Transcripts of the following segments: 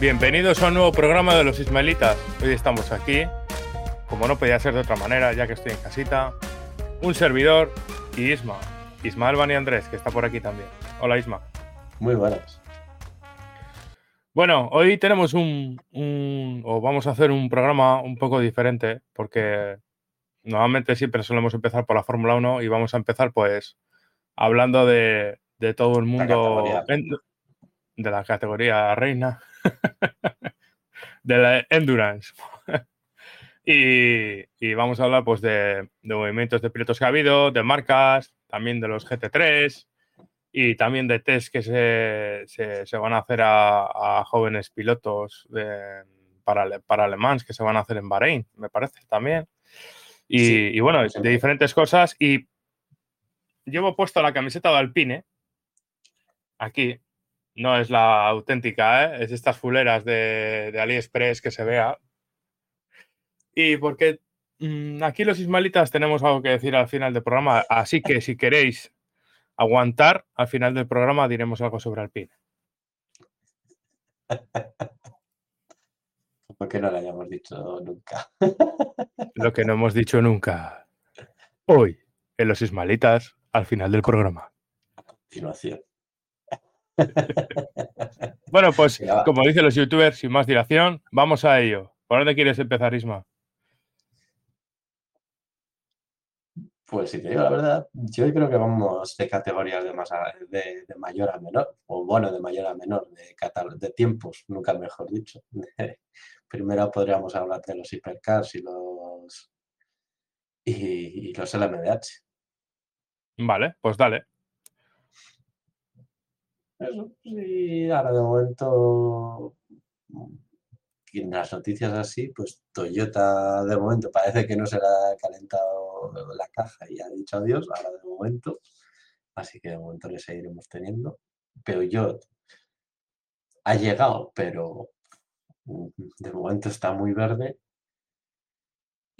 Bienvenidos a un nuevo programa de los Ismaelitas. Hoy estamos aquí, como no podía ser de otra manera, ya que estoy en casita, un servidor y Isma, Ismael Bani Andrés, que está por aquí también. Hola Isma. Muy buenas. Bueno, hoy tenemos un, un- o vamos a hacer un programa un poco diferente, porque normalmente siempre solemos empezar por la Fórmula 1 y vamos a empezar pues hablando de, de todo el mundo en- de la categoría reina, de la endurance. y, y vamos a hablar pues de, de movimientos de pilotos que ha habido, de marcas, también de los GT3 y también de test que se, se- se van a hacer a, a jóvenes pilotos de- para, para Le Mans que se van a hacer en Bahrein, me parece también. Y, Sí, y bueno, de diferentes cosas. Y llevo puesto la camiseta de Alpine aquí. No es la auténtica, ¿eh? es estas fuleras de, de AliExpress que se vea. Y porque mm, aquí los ismaelitas tenemos algo que decir al final del programa, así que si queréis aguantar, al final del programa diremos algo sobre Alpine. Porque no lo hayamos dicho nunca. Lo que no hemos dicho nunca. Hoy, en los ismaelitas, al final del programa. Continuación. Bueno, pues como dicen los youtubers, sin más dilación, vamos a ello. ¿Por dónde quieres empezar, Isma? Pues si te digo la verdad, yo creo que vamos de categorías de, más a- de, de mayor a menor, o bueno, de mayor a menor, de, de tiempos, nunca mejor dicho. Primero podríamos hablar de los hipercars y los y, y los LMDH. Vale, pues dale. Eso, sí, ahora de momento, y en las noticias así, pues Toyota de momento parece que no se le ha calentado la caja y ha dicho adiós, ahora de momento, así que de momento le seguiremos teniendo. Peugeot ha llegado, pero mm, de momento está muy verde.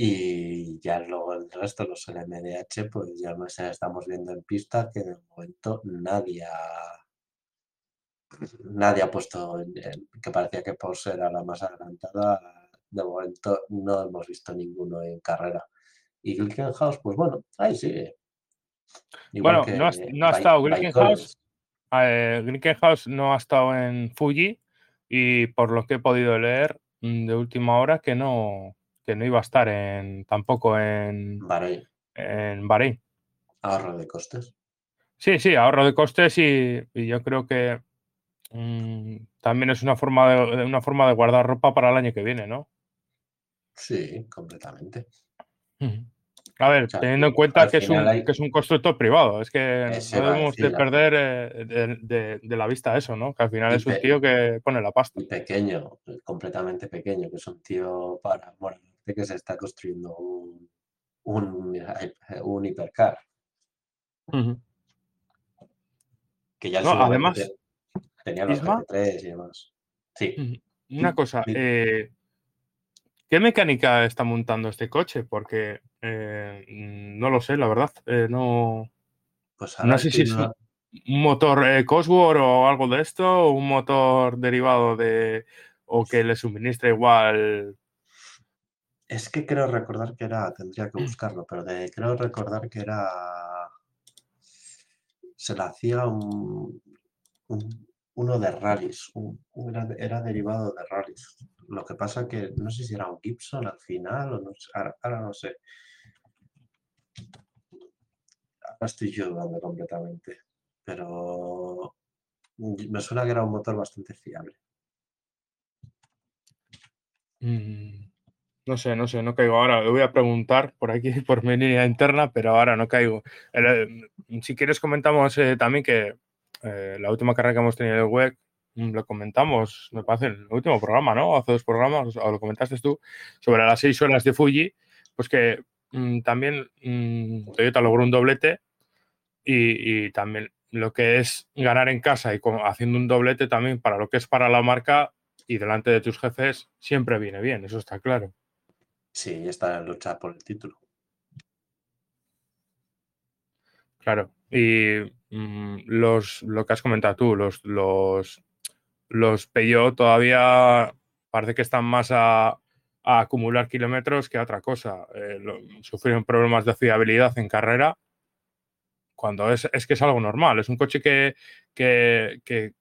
Y ya luego el resto, los LMDH, pues ya más estamos viendo en pista que de momento nadie ha, nadie ha puesto en- en- que parecía que Porsche era la más adelantada. De momento no hemos visto ninguno en carrera. Y Glickenhaus, pues bueno, ahí sigue. Bueno, no ha- no ha Bi- estado. Glickenhaus. Eh, Glickenhaus no ha estado en Fuji y por lo que he podido leer mm, de última hora que no, que no iba a estar en, tampoco en, Bahrein, en Bahrein. ahorro de costes. Sí, sí, ahorro de costes y, y yo creo que mm, también es una forma de, una forma de guardar ropa para el año que viene, ¿no? Sí, completamente. A ver, sea, teniendo en cuenta que es, un, hay- que es un constructor privado, es que Eso no debemos de perder eh, de, de- de la vista eso, ¿no? Que al final Y es un tío que pone la pasta. Pequeño, completamente pequeño, que es un tío para, bueno, que se está construyendo un, un, un hipercar. Ujú. Que ya No, además, tenía los Isma- GT3 y demás. Sí. Una cosa, sí. eh, ¿qué mecánica está montando este coche? Porque eh, mm, no lo sé, la verdad. Eh, no, pues no sé si es un motor Cosworth o algo de esto, o un motor derivado de. o que le suministra igual. Es que creo recordar que era, tendría que buscarlo, pero de- creo recordar que era. Se le hacía un, un- uno de rallies, era, derivado de rallies. Lo que pasa que no sé si era un Gibson al final o no ahora, ahora no sé. Ahora estoy yo dudando completamente, pero me suena que era un motor bastante fiable. Mm, No sé, no sé, no caigo ahora. Le voy a preguntar por aquí, por mi línea interna, pero ahora no caigo. Eh, si quieres, comentamos eh, también que eh, la última carrera que hemos tenido en el web, mm, lo comentamos, me parece, en el último programa, ¿no? Hace dos programas, o lo comentaste tú, sobre las seis horas de Fuji, pues que mm, también mm, Toyota logró un doblete y, también lo que es ganar en casa y haciendo un doblete también para lo que es para la marca y delante de tus jefes siempre viene bien, eso está claro. Sí, está en lucha por el título. Claro. Y mm, los, lo que has comentado tú, los, los, los todavía parece que están más a, acumular kilómetros que a otra cosa. Eh, sufrieron problemas de fiabilidad en carrera cuando es, que es algo normal. Es un coche que, que, que,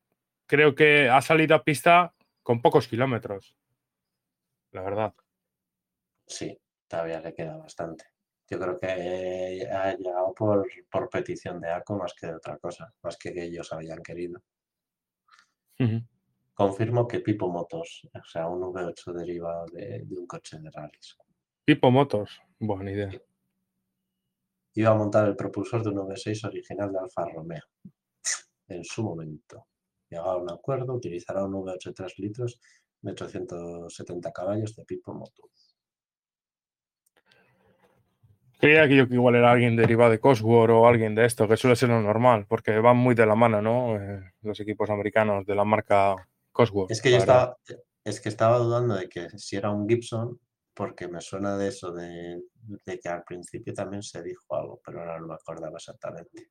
creo que ha salido a pista con pocos kilómetros. La verdad. Sí, todavía le queda bastante. Yo creo que ha llegado por, petición de ACO más que de otra cosa, más que que ellos habían querido. Confirmo que Pipo Motos, o sea, un V8 derivado de, un coche de rallies. Pipo Motos, buena idea. Iba a montar el propulsor de un V6 original de Alfa Romeo en su momento. Llegaba a un acuerdo, utilizará un V8 3 litros de 870 caballos de Pipo Motos. Creía que yo que igual era alguien derivado de Cosworth o alguien de esto, que suele ser lo normal, porque van muy de la mano, ¿no? Eh, los equipos americanos de la marca Cosworth. Es que yo estaba, es que estaba dudando de que si era un Gibson, porque me suena de eso, de, que al principio también se dijo algo, pero ahora no me acordaba exactamente.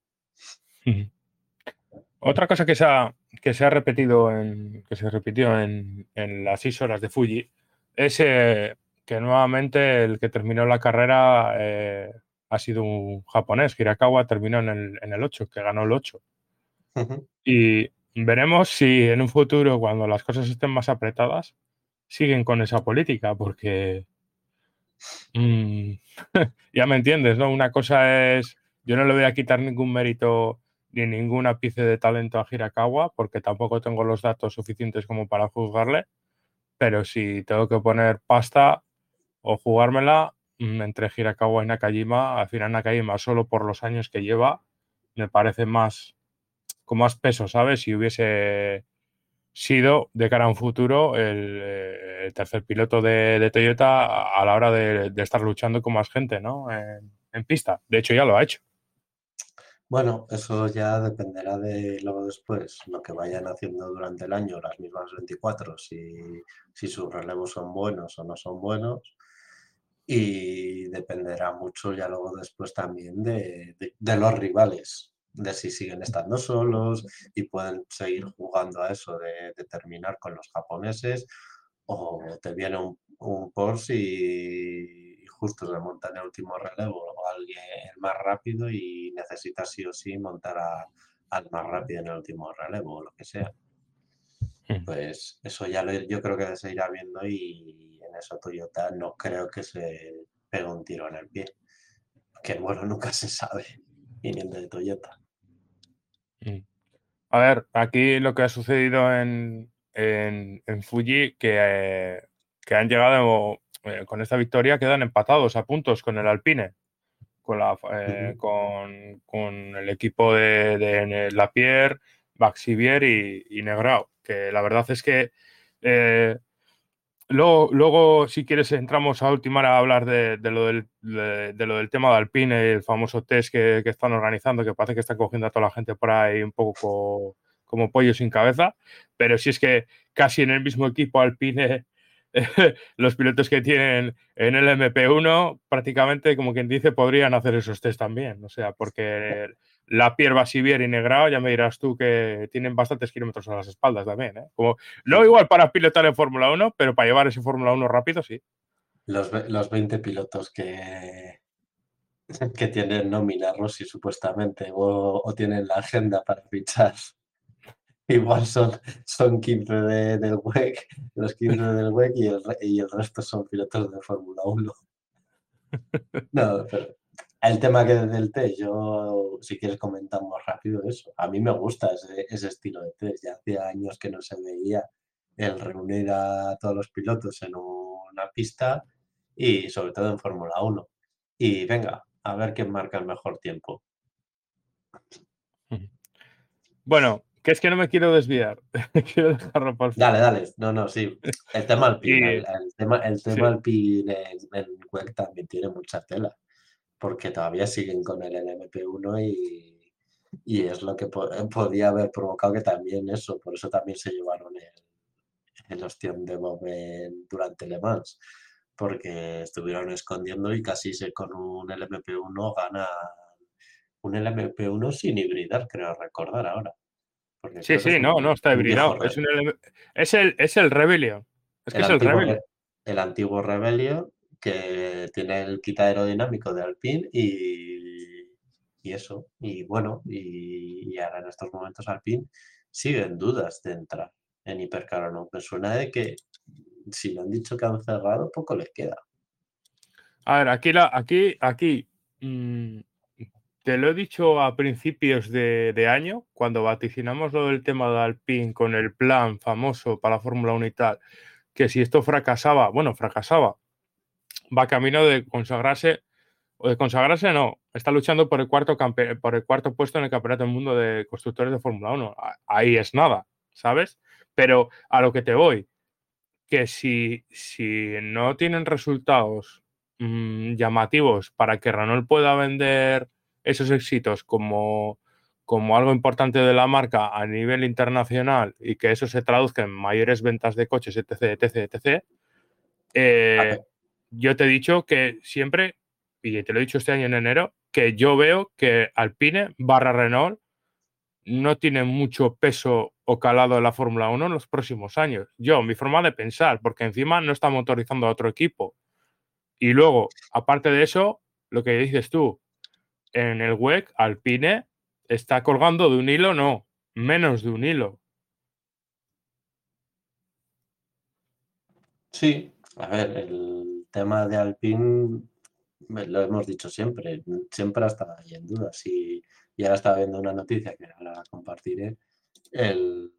Otra cosa que se ha, que se ha repetido en, que se repitió en, en las seis horas de Fuji es eh, que nuevamente el que terminó la carrera eh, ha sido un japonés. Hirakawa terminó en el, en el 8, que ganó el 8. Y veremos si en un futuro, cuando las cosas estén más apretadas, siguen con esa política, porque mm, ya me entiendes, ¿no? Una cosa es, yo no le voy a quitar ningún mérito ni ningún ápice de talento a Hirakawa, porque tampoco tengo los datos suficientes como para juzgarle, pero si tengo que poner pasta, o jugármela mm, entre Hirakawa y Nakajima. Al final Nakajima solo por los años que lleva me parece más con más peso, ¿sabes? Si hubiese sido de cara a un futuro el, eh, tercer piloto de, Toyota a la hora de, estar luchando con más gente, ¿no? En, en, pista. De hecho, ya lo ha hecho. Bueno, eso ya dependerá de luego después, lo que vayan haciendo durante el año, las mismas 24, si, si sus relevos son buenos o no son buenos y dependerá mucho ya luego después también de, los rivales, de si siguen estando solos y pueden seguir jugando a eso de, terminar con los japoneses o te viene un, un Porsche y, justo se monta en el último relevo o alguien más rápido y necesita sí o sí montar al más rápido en el último relevo o lo que sea. Pues eso ya lo, yo creo que se irá viendo y eso Toyota no creo que se pegue un tiro en el pie. Que bueno, nunca se sabe viniendo de Toyota. Mm. A ver, aquí lo que ha sucedido en, en, Fuji, que, que, han llegado eh, con esta victoria, quedan empatados a puntos con el Alpine, con, la, eh, con, el equipo de, de Lapierre, Baxivier y, y Negrao, que la verdad es que eh, Luego, si quieres, entramos a ultimar a hablar de, lo, del, de, lo del tema de Alpine, el famoso test que, están organizando, que parece que está cogiendo a toda la gente por ahí un poco como, pollo sin cabeza. Pero si es que casi en el mismo equipo Alpine, los pilotos que tienen en el MP1, prácticamente, como quien dice, podrían hacer esos test también. O sea, porque la Pierre Basivier y Negrao, ya me dirás tú que tienen bastantes kilómetros a las espaldas también. ¿eh? Como, no igual para pilotar en Fórmula 1, pero para llevar ese Fórmula 1 rápido, sí. Los, los 20 pilotos que, que tienen nómina Rossi supuestamente o, tienen la agenda para fichar. Igual son, son 15 del WEC, los 15 del WEC y el, y el resto son pilotos de Fórmula 1. No, pero el tema que del test, yo si quieres comentamos rápido eso. A mí me gusta ese, estilo de test. Ya hacía años que no se veía el reunir a todos los pilotos en una pista y sobre todo en Fórmula 1. Y venga, a ver quién marca el mejor tiempo. Bueno, que es que no me quiero desviar. quiero dejarlo por Dale, dale. No, no, sí. El tema Alpine, Y- el, el tema, el tema sí. En, en también tiene mucha tela, porque todavía siguen con el LMP1 y, y es lo que po- podía haber provocado que también eso, por eso también se llevaron el, el ostión de Bob durante Le Mans, porque estuvieron escondiendo y casi se, con un LMP1 gana un LMP1 sin hibridar, creo recordar ahora. porque Sí, sí, no, no está hibridado. Es, un es, el, es el Rebellion. Es que es el Rebellion. Re- el antiguo Rebellion que tiene el kit aerodinámico de Alpine y, y eso. Y bueno, y, ahora en estos momentos Alpine sigue en dudas de entrar en Hipercar o no. Me suena de que si le han dicho que han cerrado, poco les queda. A ver, aquí, la, aquí, aquí mm, te lo he dicho a principios de, de año, cuando vaticinamos lo del tema de Alpine con el plan famoso para la Fórmula 1 y tal, que si esto fracasaba, bueno, fracasaba, va camino de consagrarse, o de consagrarse no, está luchando por el cuarto, campe- por el cuarto puesto en el Campeonato del Mundo de Constructores de Fórmula 1. A- Ahí es nada, ¿sabes? Pero a lo que te voy, que si, si no tienen resultados mm, llamativos para que Renault pueda vender esos éxitos como, como algo importante de la marca a nivel internacional y que eso se traduzca en mayores ventas de coches, etc., etc., etc., eh. Yo te he dicho que siempre, y te lo he dicho este año en enero, que yo veo que Alpine barra Renault no tiene mucho peso o calado en la Fórmula 1 en los próximos años. Yo, mi forma de pensar, porque encima no está motorizando a otro equipo. Y luego, aparte de eso, lo que dices tú, en el WEC, Alpine está colgando de un hilo, no, menos de un hilo. Sí, a ver, el tema de Alpine lo hemos dicho siempre, siempre ha estado ahí en dudas. Y, y ahora estaba viendo una noticia que ahora compartiré, el,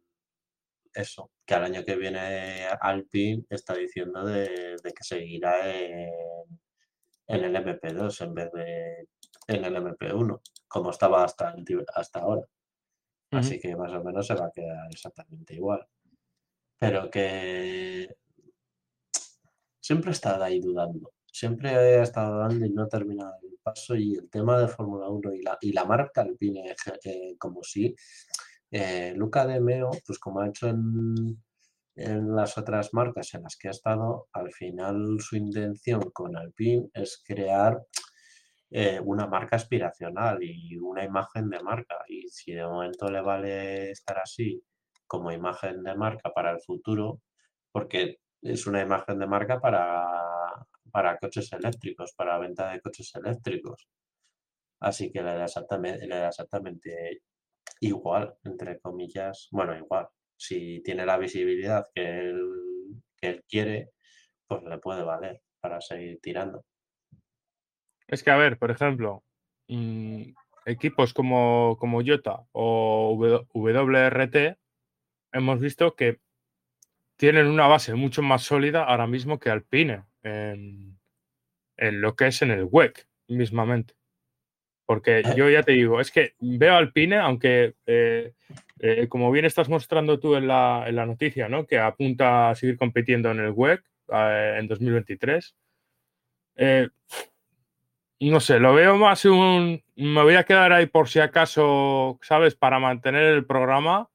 eso, que al año que viene Alpine está diciendo de, de que seguirá en, en el MP2 en vez de en el MP1, como estaba hasta, el hasta ahora. Así que más o menos se va a quedar exactamente igual. Pero que siempre he estado ahí dudando. Siempre he estado dudando y no he terminado el paso. Y el tema de Fórmula 1 y la, y la marca Alpine eh, como sí. Eh, Luca De Meo, pues como ha hecho en, en las otras marcas en las que ha estado, al final su intención con Alpine es crear eh, una marca aspiracional y una imagen de marca. Y si de momento le vale estar así como imagen de marca para el futuro, porque es una imagen de marca para, para coches eléctricos, para venta de coches eléctricos. Así que le da exactamente, le da exactamente igual, entre comillas, bueno, igual. Si tiene la visibilidad que él, que él quiere, pues le puede valer para seguir tirando. Es que, a ver, por ejemplo, mm, equipos como, como Jota o WRT, hemos visto que tienen una base mucho más sólida ahora mismo que Alpine en, en lo que es en el WEC mismamente. Porque yo ya te digo, es que veo Alpine, aunque eh, eh, como bien estás mostrando tú en la, en la noticia, ¿no? que apunta a seguir compitiendo en el WEC eh, en 2023. eh, no sé, lo veo más un. Me voy a quedar ahí por si acaso, ¿sabes? Para mantener el programa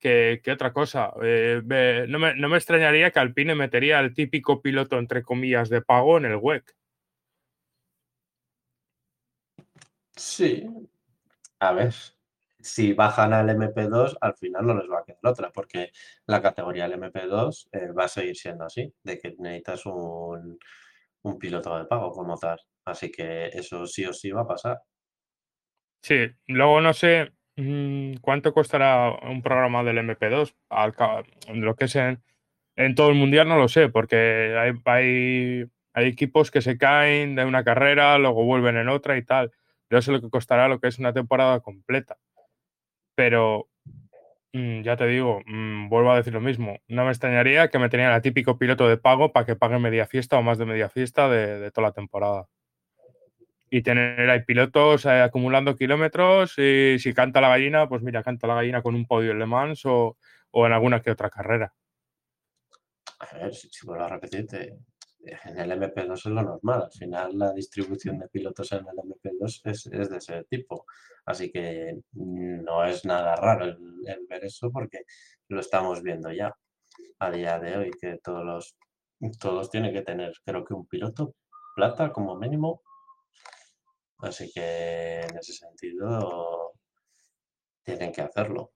que, que otra cosa. Eh, no, me, no me extrañaría que Alpine metería el típico piloto, entre comillas, de pago en el WEC. Sí. A ver, si bajan al MP2, al final no les va a quedar otra, porque la categoría del MP2 eh, va a seguir siendo así, de que necesitas un, un piloto de pago como tal. Así que eso sí o sí va a pasar. Sí, luego no sé cuánto costará un programa del MP2. Al lo que es en, todo el mundial no lo sé, porque hay, equipos que se caen de una carrera, luego vuelven en otra y tal. Yo sé lo que costará lo que es una temporada completa. Pero mm, ya te digo, mm, vuelvo a decir lo mismo. No me extrañaría que me tenían el típico piloto de pago para que pague media fiesta o más de media fiesta de toda la temporada. Y tener ahí pilotos eh, acumulando kilómetros y si canta la gallina, pues mira, canta la gallina con un podio en Le Mans o, en alguna que otra carrera. A ver, si, vuelvo a repetirte, en el MP2 es lo normal. Al final la distribución de pilotos en el MP2 es, de ese tipo. Así que no es nada raro el, ver eso porque lo estamos viendo ya a día de hoy, que todos los todos tienen que tener, creo que un piloto plata como mínimo. Así que en ese sentido tienen que hacerlo.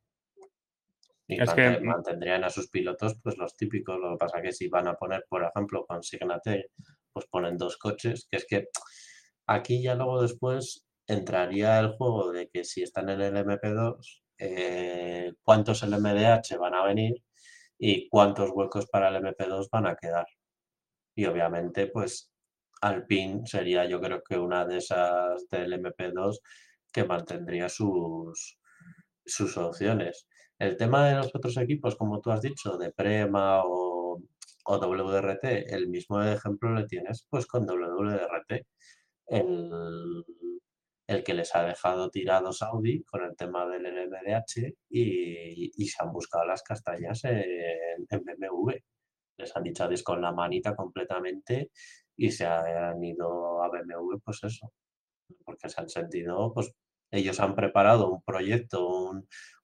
Y mantendrían a sus pilotos, pues los típicos. Lo que pasa que si van a poner, por ejemplo, con Signate, pues ponen dos coches, que es que aquí ya luego después entraría el juego de que si están en el MP2, eh, cuántos LMDH van a venir y cuántos huecos para el MP2 van a quedar. Y obviamente, pues Alpine sería yo creo que una de esas del MP2 que mantendría sus, sus opciones. El tema de los otros equipos, como tú has dicho, de Prema o, o WRT, el mismo ejemplo le tienes pues con WRT. El, el que les ha dejado tirados Audi con el tema del NMDH y, y se han buscado las castañas en, en, BMW. Les han dicho adiós con la manita completamente y se han ido a BMW, pues eso, porque se han sentido pues ellos han preparado un proyecto,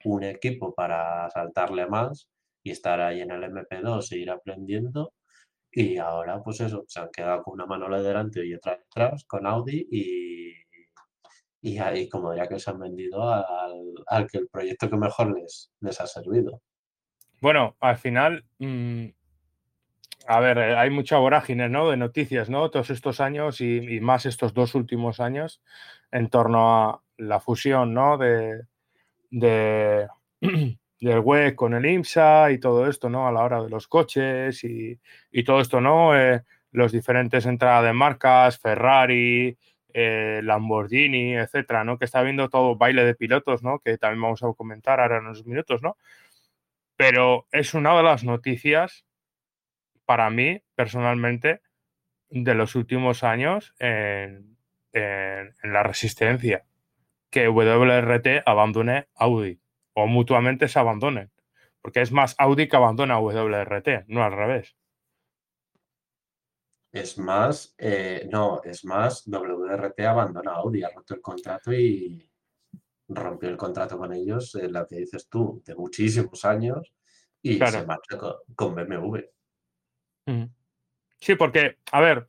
un, equipo para saltarle más y estar ahí en el MP2 e ir aprendiendo. Y ahora, pues eso, se han quedado con una mano delante y otra detrás con Audi y, y ahí como diría que se han vendido al, que el proyecto que mejor les, les ha servido. Bueno, al final, mm, a ver, eh, hay mucha vorágine, ¿no? De noticias, ¿no? Todos estos años y, más estos dos últimos años en torno a la fusión, ¿no? De, de del web con el IMSA y todo esto, ¿no? A la hora de los coches y, todo esto, ¿no? Eh, los diferentes entradas de marcas, Ferrari, eh, Lamborghini, etcétera, ¿no? Que está viendo todo baile de pilotos, ¿no? Que también vamos a comentar ahora en unos minutos, ¿no? Pero es una de las noticias para mí, personalmente, de los últimos años en, la resistencia. Que WRT abandone Audi o mutuamente se abandonen. Porque es más Audi que abandona WRT, no al revés. Es más, eh, no, es más, WRT abandona Audi, ha roto el contrato y rompió el contrato con ellos, en lo que dices tú, de muchísimos años, y se marcha con BMW. Sí, porque, a ver,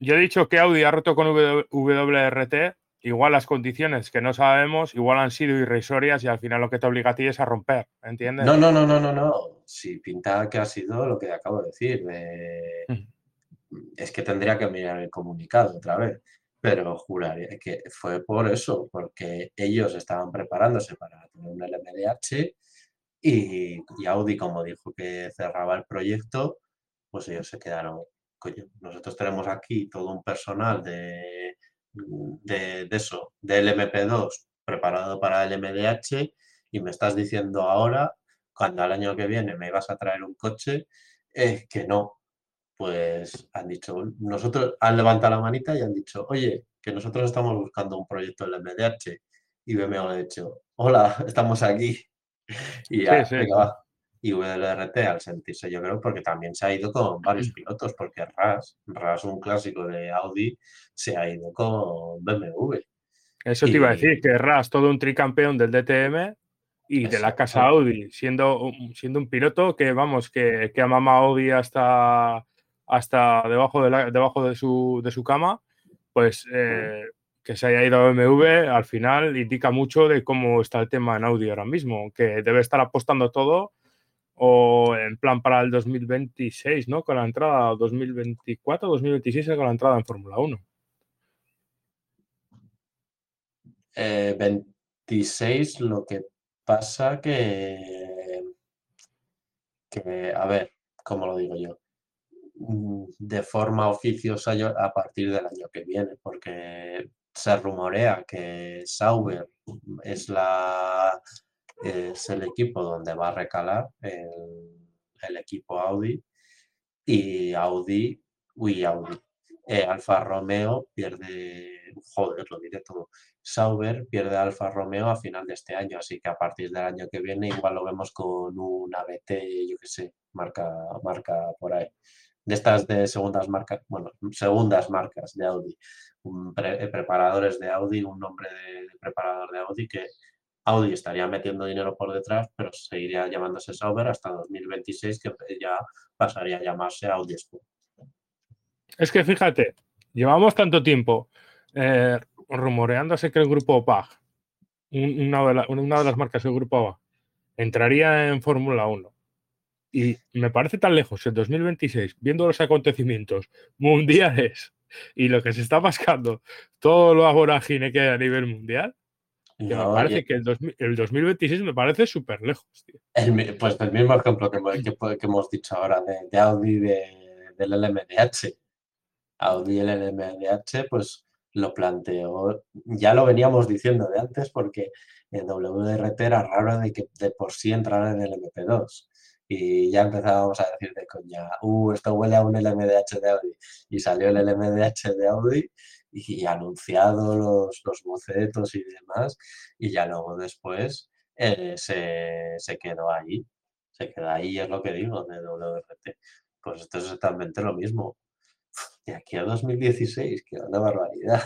yo he dicho que Audi ha roto con WRT, igual las condiciones que no sabemos, igual han sido irrisorias y al final lo que te obliga a ti es a romper, ¿entiendes? No, no, no, no, no, no. Si pinta que ha sido lo que acabo de decir. Es que tendría que mirar el comunicado otra vez, pero juraría que fue por eso, porque ellos estaban preparándose para tener un LMDH y Audi, como dijo que cerraba el proyecto, pues ellos se quedaron, coño, nosotros tenemos aquí todo un personal de, de, eso, del MP2 preparado para el MDH y me estás diciendo ahora, cuando al año que viene me ibas a traer un coche, es que no. Pues han dicho, nosotros han levantado la manita y han dicho, oye, que nosotros estamos buscando un proyecto del MDH. Y BMW ha dicho, hola, estamos aquí. Y ya, venga, va y VLRT al sentirse, yo creo, porque también se ha ido con varios pilotos, porque RAS, RAS, un clásico de Audi, se ha ido con BMW. Eso te iba a decir, que RAS, todo un tricampeón del DTM y de la casa Audi, siendo, siendo un piloto que, vamos, que, que ama Audi hasta, hasta debajo, de, la, debajo de, su, de su cama, pues eh, que se haya ido a BMW, al final indica mucho de cómo está el tema en Audi ahora mismo, que debe estar apostando todo o en plan para el 2026, ¿no? Con la entrada 2024, 2026 con la entrada en Fórmula 1. 26 eh, lo que pasa que, que, a ver, ¿cómo lo digo yo? Mm, de forma oficiosa a partir del año que viene, porque se rumorea que Sauber es la es el equipo donde va a recalar el, equipo Audi y Audi, uy Audi, eh, Alfa Romeo pierde, joder, lo diré todo, Sauber pierde Alfa Romeo a final de este año, así que a partir del año que viene igual lo vemos con un ABT, yo qué sé, marca, marca por ahí. De estas de segundas marcas, bueno, segundas marcas de Audi, eh, preparadores de Audi, un nombre de, preparador de Audi que Audi estaría metiendo dinero por detrás, pero seguiría llamándose Sauber hasta 2026, que ya pasaría a llamarse Audi Sport. Es que fíjate, llevamos tanto tiempo eh, rumoreándose que el grupo PAG, una de, las marcas del grupo PAG, entraría en Fórmula 1. Y me parece tan lejos el 2026, viendo los acontecimientos mundiales y lo que se está pasando, todo lo vorágine que hay a nivel mundial, que me parece que el, 2026 me parece súper lejos. pues el mismo ejemplo que, que, hemos dicho ahora de, Audi del LMDH. Audi el LMDH, pues lo planteó, ya lo veníamos diciendo de antes porque el WRT era raro de que de por sí entrara en el MP2 y ya empezábamos a decir de coña, uh, esto huele a un LMDH de Audi y salió el LMDH de Audi y anunciado los, los bocetos y demás y ya luego después eh, se, se, quedó ahí, se quedó ahí, es lo que digo de WRT. Pues esto es exactamente lo mismo de aquí a 2016, que una barbaridad.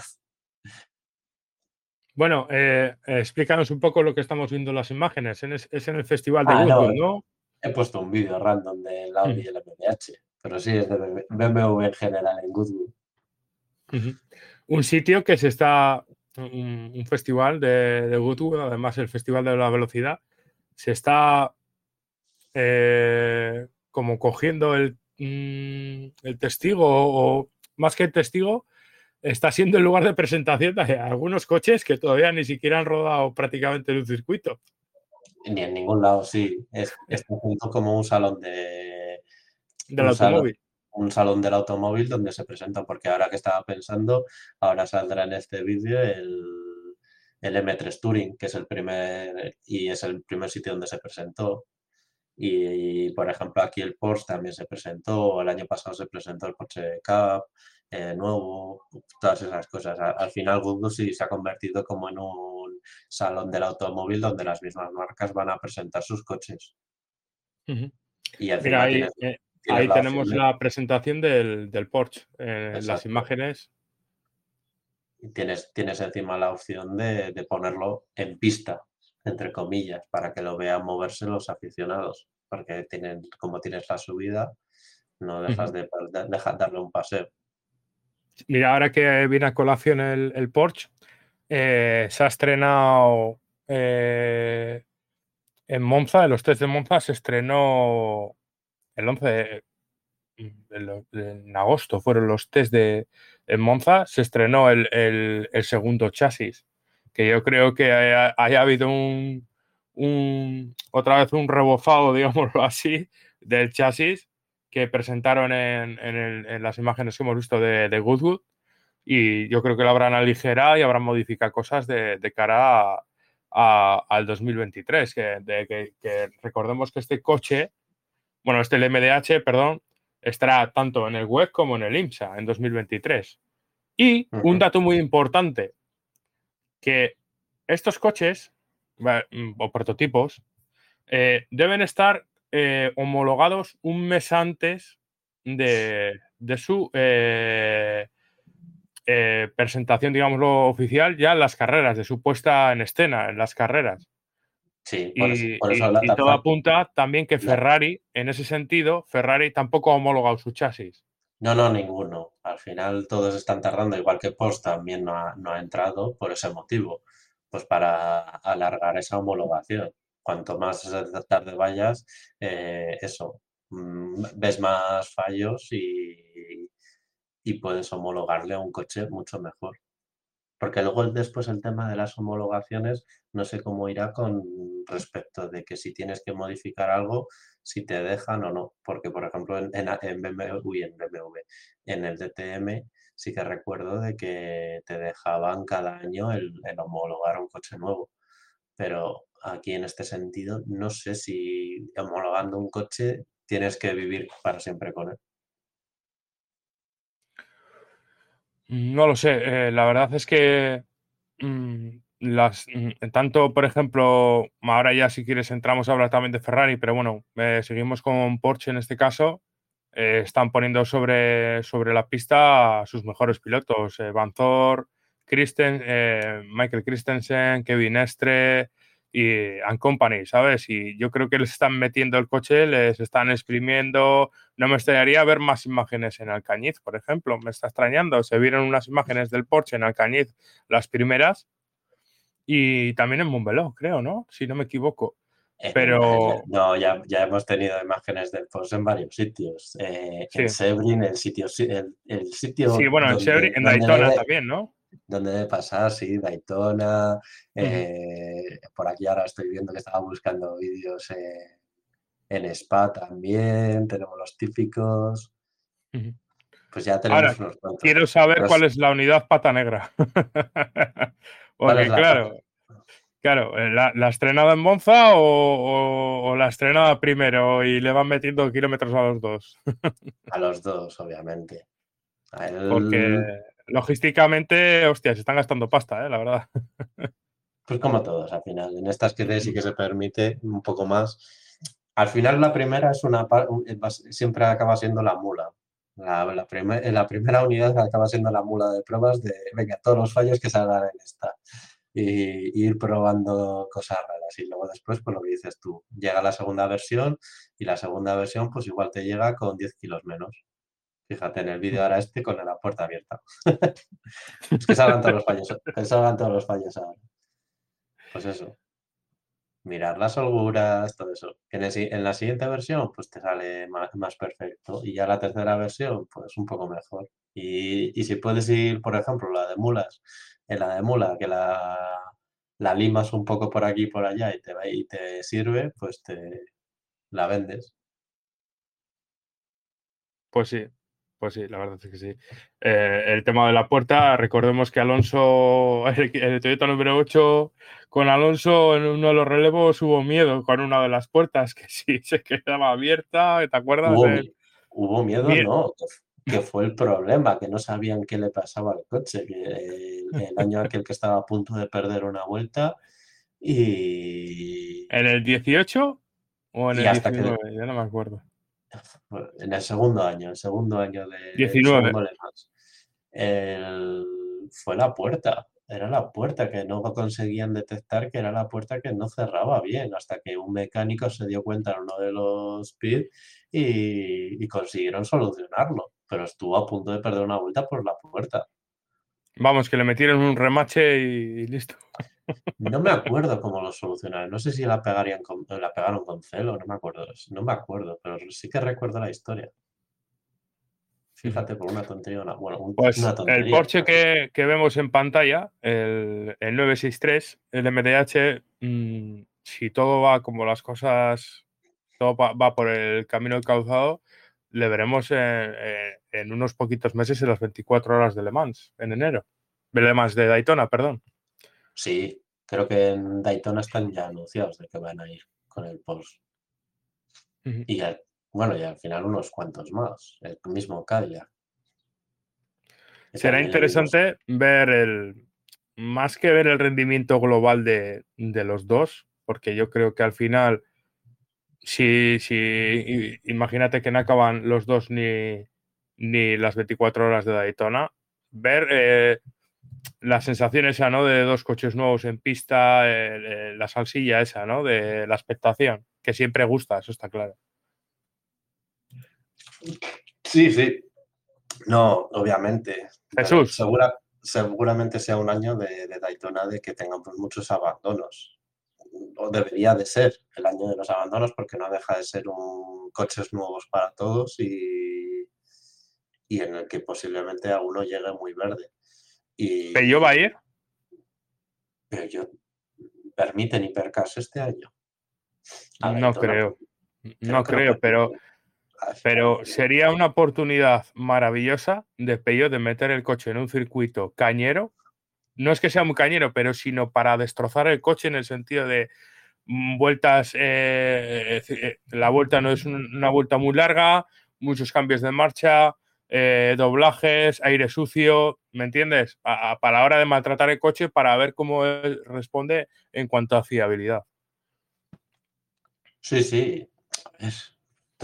Bueno, eh, explícanos un poco lo que estamos viendo en las imágenes. Es en el Festival de ah, no, He puesto un vídeo random del Audi y el MBH, pero sí es de BMW en general en Goodwood. Un sitio que se está, un, festival de, de, Goodwood, además el Festival de la Velocidad, se está eh, como cogiendo el Mm, el testigo, o más que el testigo, está siendo el lugar de presentación de algunos coches que todavía ni siquiera han rodado prácticamente en un circuito. Ni en ningún lado, sí. Es, como un salón de, del automóvil. Un salón del automóvil donde se presenta, porque ahora que estaba pensando, ahora saldrá en este vídeo el, el M3 Touring, que es el primer y es el primer sitio donde se presentó. Y, por ejemplo, aquí el Porsche también se presentó, el año pasado se presentó el Porsche Cup eh, nuevo, todas esas cosas. Al, final, Google sí se ha convertido como en un salón del automóvil donde las mismas marcas van a presentar sus coches. Y Mira, ahí, eh, ahí tenemos la presentación del, del Porsche, eh, las imágenes. tienes, tienes encima la opción de, de ponerlo en pista, entre comillas, para que lo vean moverse los aficionados, porque tienen, como tienes la subida, no dejas de, darle un paseo. Mira, ahora que viene a colación el, Porsche, eh, se ha estrenado eh, en Monza, en los test de Monza se estrenó el 11 de, en agosto, fueron los test de en Monza, se estrenó el segundo chasis que yo creo que haya, habido un, otra vez un rebozado, digámoslo así, del chasis que presentaron en, las imágenes que hemos visto de, Goodwood y yo creo que lo habrán aligerado y habrán modificado cosas de, cara al 2023, que, que, recordemos que este coche, bueno, este el MDH, perdón, estará tanto en el web como en el IMSA en 2023. Y un dato muy importante, que estos coches mm, o prototipos eh, deben estar eh, homologados un mes antes de, su eh, presentación, digámoslo, oficial, ya en las carreras, de su puesta en escena en las carreras. Sí, y, todo apunta también que Ferrari, en ese sentido, Ferrari tampoco ha homologado su chasis. No, no, ninguno. Al final todos están tardando, igual que Post también no ha, entrado por ese motivo, pues para alargar esa homologación. Cuanto más tarde vayas, eh, eso, mm, ves más fallos y, y puedes homologarle a un coche mucho mejor. Porque luego después el tema de las homologaciones, no sé cómo irá con respecto de que si tienes que modificar algo, si te dejan o no. Porque, por ejemplo, en, en, BMW, en BMW, en el DTM, sí que recuerdo de que te dejaban cada año el, homologar un coche nuevo. Pero aquí en este sentido, no sé si homologando un coche tienes que vivir para siempre con él. No lo sé, eh, la verdad es que mm, las, mm, tanto, por ejemplo, ahora ya si quieres entramos a hablar también de Ferrari, pero bueno, eh, seguimos con Porsche en este caso. Eh, están poniendo sobre, sobre la pista a sus mejores pilotos, Van Thor, Christen, Michael Christensen, Kevin Estre, y and company, ¿sabes? Y yo creo que les están metiendo el coche, les están exprimiendo. No me extrañaría ver más imágenes en Alcañiz, por ejemplo. Me está extrañando. Se vieron unas imágenes del Porsche en Alcañiz, las primeras, y también en Montbeló, creo, ¿no? Si no me equivoco. Pero. No, ya, ya hemos tenido imágenes del Porsche en varios sitios. Eh, En Sebring, el sitio. El, sitio sí, bueno, en Sebring, en Daytona también, ¿no? Donde debe pasar, sí, Daytona. Eh, por aquí ahora estoy viendo que estaba buscando vídeos en Spa también. Tenemos los típicos. Pues ya tenemos unos cuantos. Quiero saber cuál es la unidad pata negra. Porque, claro. Claro, eh, ¿la, ¿la estrenado en Monza o, la estrenada primero y le van metiendo kilómetros a los dos? a los dos, obviamente. Porque logísticamente, hostia, se están gastando pasta, ¿eh? la verdad. Pues como todos, al final. En estas que sí que se permite un poco más. Al final la primera es una siempre acaba siendo la mula. La, la, primera unidad acaba siendo la mula de pruebas de, venga, todos los fallos que salgan en esta. Y, ir probando cosas raras. Y luego después, pues lo que dices tú, llega la segunda versión y la segunda versión pues igual te llega con 10 kilos menos. Fíjate, en el vídeo ahora este con la puerta abierta. es que salgan todos los fallos, salgan todos los fallos ahora. Pues eso. Mirar las holguras, todo eso. En, la siguiente versión, pues te sale más, perfecto. Y ya la tercera versión, pues un poco mejor. Y, si puedes ir, por ejemplo, la de mulas, en la de mula, que la, la limas un poco por aquí y por allá y te, y te sirve, pues te la vendes. Pues sí, pues sí, la verdad es que sí. Eh, el tema de la puerta, recordemos que Alonso, el, Toyota número 8, con Alonso en uno de los relevos hubo miedo con una de las puertas que sí se quedaba abierta, ¿te acuerdas? Hubo, miedo, no, que fue el problema, que no sabían qué le pasaba al coche, que el, año aquel que estaba a punto de perder una vuelta y... ¿En el 18 o en el 19? Ya no me acuerdo en el segundo año, el segundo año de 19. fue la puerta, era la puerta que no conseguían detectar que era la puerta que no cerraba bien, hasta que un mecánico se dio cuenta en uno de los pits y, consiguieron solucionarlo, pero estuvo a punto de perder una vuelta por la puerta. Vamos, que le metieron un remache y listo. No me acuerdo cómo lo solucionaron. No sé si la, pegarían la pegaron con celo, no me acuerdo. No me acuerdo, pero sí que recuerdo la historia. Fíjate, por una tontería. bueno, pues el Porsche que, vemos en pantalla, el, 963, el MDH, mm, si todo va como las cosas, todo va, por el camino calzado, le veremos en, unos poquitos meses en las 24 horas de Le Mans, en enero. De Le Mans de Daytona, perdón. Sí, creo que en Daytona están ya anunciados de que van a ir con el Porsche. Y bueno, y al final unos cuantos más, el mismo Cadillac. Será interesante ver el, más que ver el rendimiento global de, los dos, porque yo creo que al final, si, si imagínate que no acaban los dos ni, ni las 24 horas de Daytona, ver eh, la sensación esa, ¿no? De dos coches nuevos en pista, la salsilla esa, ¿no? De la expectación, que siempre gusta, eso está claro. Sí, sí. No, obviamente. Jesús. seguramente sea un año de, Daytona de que tengamos muchos abandonos. O debería de ser el año de los abandonos porque no deja de ser un coches nuevos para todos y, y en el que posiblemente alguno llegue muy verde. Y, ¿Pero va a ir? Pero yo permiten hipercars este año. no creo. No creo, pero, pero sería una oportunidad maravillosa de Peyo de meter el coche en un circuito cañero. No es que sea muy cañero, pero sino para destrozar el coche en el sentido de mm, vueltas. Eh, eh, la vuelta no es una vuelta muy larga, muchos cambios de marcha, eh, doblajes, aire sucio, ¿me entiendes? para la hora de maltratar el coche para ver cómo responde en cuanto a fiabilidad. Sí, sí. Es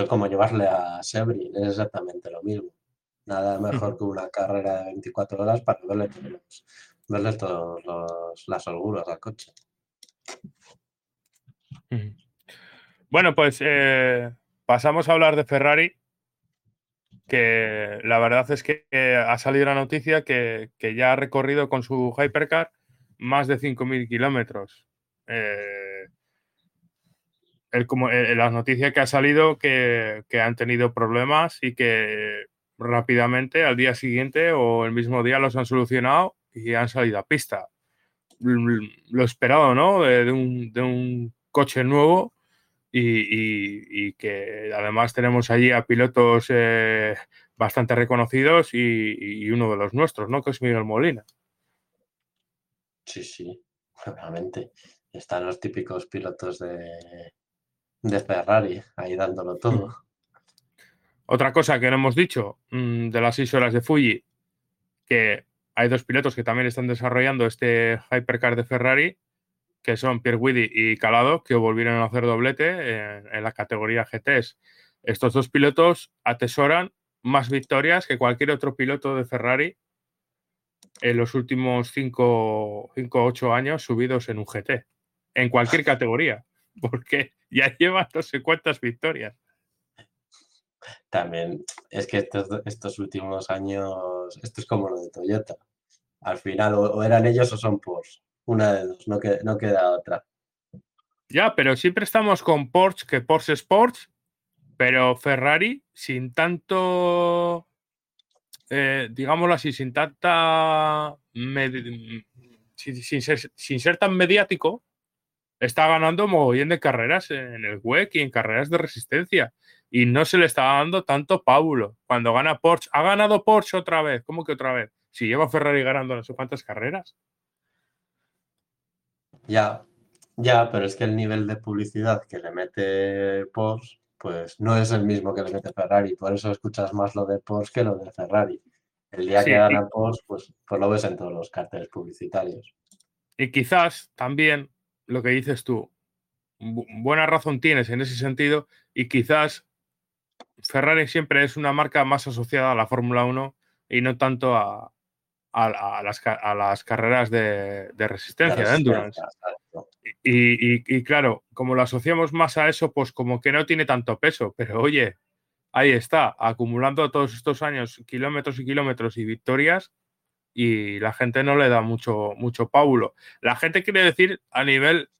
como llevarle a Sebring, es exactamente lo mismo. Nada mejor que una carrera de 24 horas para verle, todas las holguras al coche. Bueno, pues eh, pasamos a hablar de Ferrari, que la verdad es que ha salido la noticia que, ya ha recorrido con su Hypercar más de 5.000 kilómetros. Eh, como, eh, la noticia que ha salido que, que, han tenido problemas y que rápidamente al día siguiente o el mismo día los han solucionado y han salido a pista. Lo esperado, ¿no? De, un, de un, coche nuevo y, que además tenemos allí a pilotos eh, bastante reconocidos y, uno de los nuestros, ¿no? Que es Miguel Molina. Sí, sí, obviamente. Están los típicos pilotos de, de Ferrari ahí dándolo todo. Otra cosa que no hemos dicho mm, de las seis horas de Fuji, que hay dos pilotos que también están desarrollando este Hypercar de Ferrari, que son Pierre Guidi y Calado, que volvieron a hacer doblete en, la categoría GTs. Estos dos pilotos atesoran más victorias que cualquier otro piloto de Ferrari en los últimos 5 o 8 años subidos en un GT, en cualquier categoría, porque ya llevan no sé cuántas victorias. También es que estos, últimos años, esto es como lo de Toyota. Al final, o, eran ellos o son Porsche. Una de dos, no, no queda otra. Ya, pero siempre estamos con Porsche, que Porsche es Porsche, pero Ferrari, sin tanto, eh, digámoslo así, sin tanta, sin, ser, tan mediático, está ganando mogollón de carreras en el WEC y en carreras de resistencia y no se le está dando tanto Paulo. Cuando gana Porsche, ha ganado Porsche otra vez. ¿Cómo que otra vez? Si lleva Ferrari ganando no sé cuántas carreras. Ya, ya, pero es que el nivel de publicidad que le mete Porsche, pues no es el mismo que le mete Ferrari. Por eso escuchas más lo de Porsche que lo de Ferrari. El día que gana Porsche, pues, pues lo ves en todos los carteles publicitarios. Y quizás también lo que dices tú, buena razón tienes en ese sentido, y quizás Ferrari siempre es una marca más asociada a la Fórmula 1 y no tanto a, las, carreras de, resistencia, de endurance. Y, claro, como lo asociamos más a eso, pues como que no tiene tanto peso, pero oye, ahí está, acumulando todos estos años kilómetros y kilómetros y victorias y la gente no le da mucho, mucho pábulo. La gente quiere decir a nivel,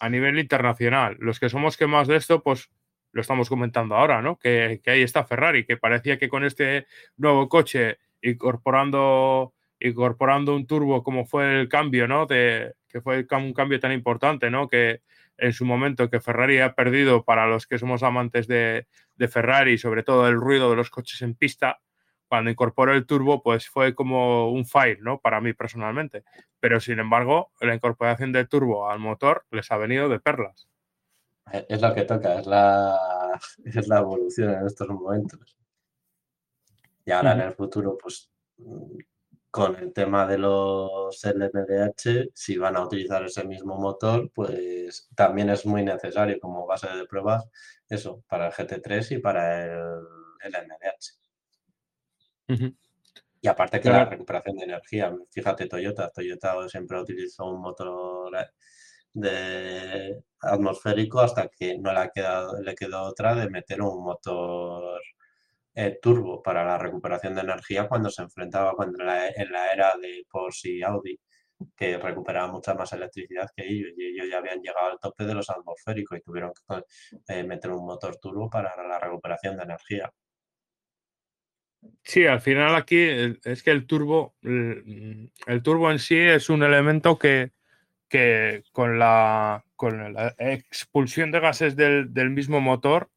a nivel internacional. Los que somos quemados de esto, pues lo estamos comentando ahora, ¿no? Que, ahí está Ferrari, que parecía que con este nuevo coche incorporando, incorporando un turbo como fue el cambio, ¿no? De, que fue un cambio tan importante, ¿no? Que en su momento que Ferrari ha perdido para los que somos amantes de, de Ferrari, sobre todo el ruido de los coches en pista, cuando incorporó el turbo, pues fue como un fire, ¿no? Para mí personalmente. Pero sin embargo, la incorporación del turbo al motor les ha venido de perlas. Es lo que toca, es la, es la evolución en estos momentos. Y ahora en el futuro, pues con el tema de los LMDH, si van a utilizar ese mismo motor, pues también es muy necesario como base de pruebas eso, para el GT3 y para el LMDH. Y aparte que la recuperación de energía, fíjate Toyota, Toyota siempre utilizó un motor de atmosférico hasta que no le, ha quedado, le quedó otra de meter un motor eh, turbo para la recuperación de energía cuando se enfrentaba cuando en la era de Porsche y Audi que recuperaba mucha más electricidad que ellos y ellos ya habían llegado al tope de los atmosféricos y tuvieron que eh, meter un motor turbo para la recuperación de energía. Sí, al final aquí es que el turbo, el turbo en sí es un elemento que, que con la, con la expulsión de gases del, mismo motor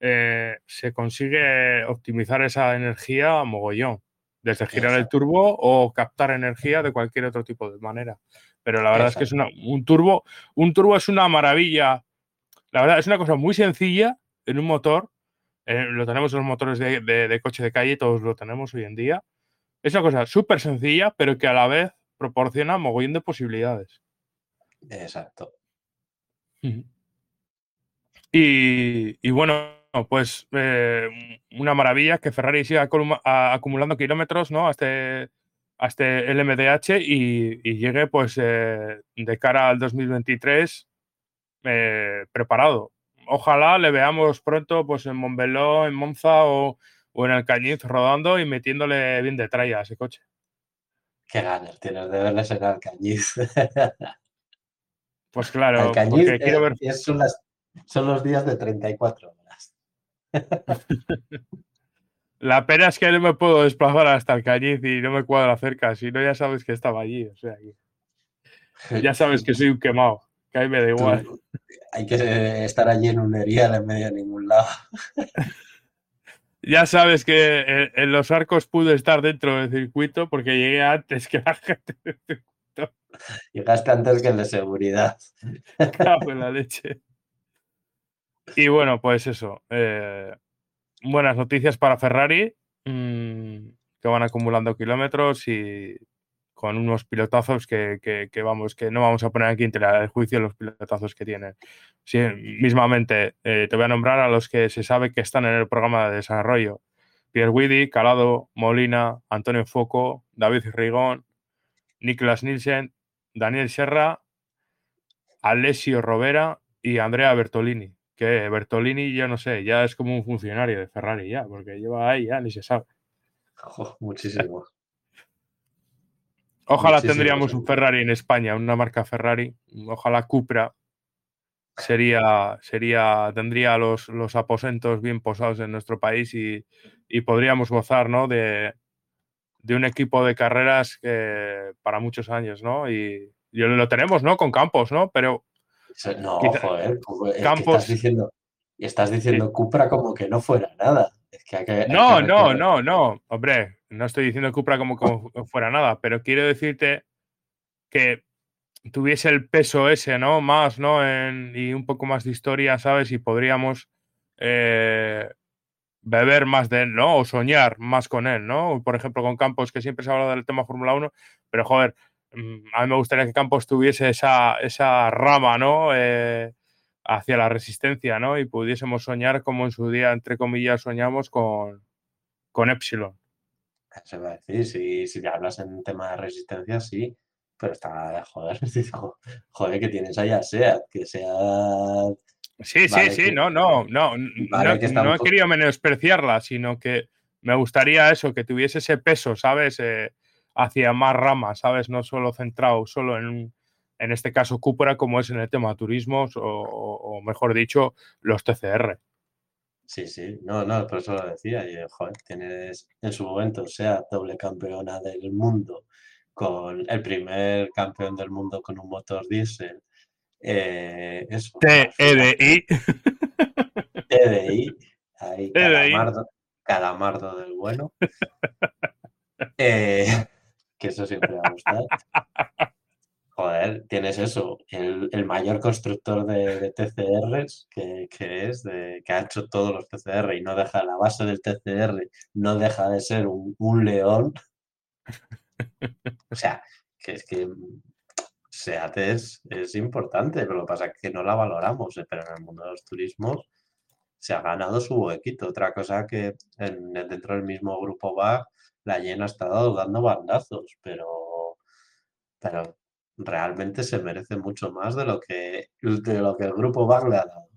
eh, se consigue optimizar esa energía a mogollón, desde girar el turbo o captar energía de cualquier otro tipo de manera. Pero la verdad es que es un turbo, un turbo es una maravilla. La verdad es una cosa muy sencilla en un motor eh, lo tenemos en los motores de, de, coche de calle, todos lo tenemos hoy en día. Es una cosa súper sencilla, pero que a la vez proporciona mogollón de posibilidades. Exacto. Y, bueno, pues eh, una maravilla que Ferrari siga acumulando kilómetros ¿no? a, este, a este LMDH y, llegue pues eh, de cara al 2023 preparado ojalá le veamos pronto pues en Montbeló, en Monza o, en el Cañiz rodando y metiéndole bien de tralla a ese coche. Qué ganas tienes de verle en el Cañiz. pues claro, porque quiero ver... son, son los días de 34 horas. La pena es que no me puedo desplazar hasta el Cañiz y no me cuadra cerca, si no ya sabes que estaba allí, o sea, ya sabes que soy un quemado, que ahí me da igual hay que estar allí en un erial en medio de ningún lado. Ya sabes que en, los arcos pude estar dentro del circuito porque llegué antes que la gente del circuito. Llegaste antes que el de seguridad. Cago en la leche. Y bueno, pues eso. Eh, buenas noticias para Ferrari, mm, que van acumulando kilómetros y con unos pilotazos que, vamos, que no vamos a poner aquí entre el juicio los pilotazos que tienen. Sí, mismamente, eh, te voy a nombrar a los que se sabe que están en el programa de desarrollo. Pierre Widdy, Calado, Molina, Antonio Foco, David Rigón, Niklas Nielsen, Daniel Serra, Alessio Rovera y Andrea Bertolini. Que Bertolini, yo no sé, ya es como un funcionario de Ferrari ya, porque lleva ahí ya ni se sabe. muchísimo. Ojalá tendríamos un Ferrari en España, una marca Ferrari. Ojalá Cupra sería, sería, tendría los, los aposentos bien posados en nuestro país y, podríamos gozar ¿no? de, un equipo de carreras que, para muchos años, ¿no? Y, lo tenemos, ¿no? Con Campos, ¿no? Pero. No, joder, Campos. Estás diciendo, estás diciendo Cupra como que no fuera nada. no, no, no, no, hombre, no estoy diciendo Cupra como, como fuera nada, pero quiero decirte que tuviese el peso ese, ¿no? Más, ¿no? y un poco más de historia, ¿sabes? Y podríamos eh, beber más de él, ¿no? O soñar más con él, ¿no? Por ejemplo, con Campos, que siempre se habla del tema Fórmula 1, pero joder, a mí me gustaría que Campos tuviese esa, esa rama, ¿no? Eh, hacia la resistencia, ¿no? Y pudiésemos soñar como en su día, entre comillas, soñamos con, con Epsilon. Se va a decir, si, si hablas en tema de resistencia, sí, pero está, joder, joder, que tienes ahí a SEAT, que sea... Sí, sí, sí, no, no, no, no, he querido menospreciarla, sino que me gustaría eso, que tuviese ese peso, ¿sabes? Eh, hacia más ramas, ¿sabes? No solo centrado, solo en, en este caso Cupra, como es en el tema turismos, o, o mejor dicho, los TCR. Sí, sí, no, no, por eso lo decía. Y, joder, tienes en su momento, sea doble campeona del mundo, con el primer campeón del mundo con un motor diésel. Eh, eso, TEDI. TEDI. Ahí, calamardo, calamardo del bueno. Eh, que eso siempre va a gustar joder, tienes eso, el, mayor constructor de, TCRs que, es, de, que ha hecho todos los TCR y no deja la base del TCR, no deja de ser un, león. O sea, que es que SEAT es, importante, pero lo que pasa es que no la valoramos, eh, pero en el mundo de los turismos se ha ganado su huequito. Otra cosa que dentro del mismo grupo va, la llena ha estado dando bandazos, pero, pero realmente se merece mucho más de lo que, de lo que el grupo BAG le ha dado.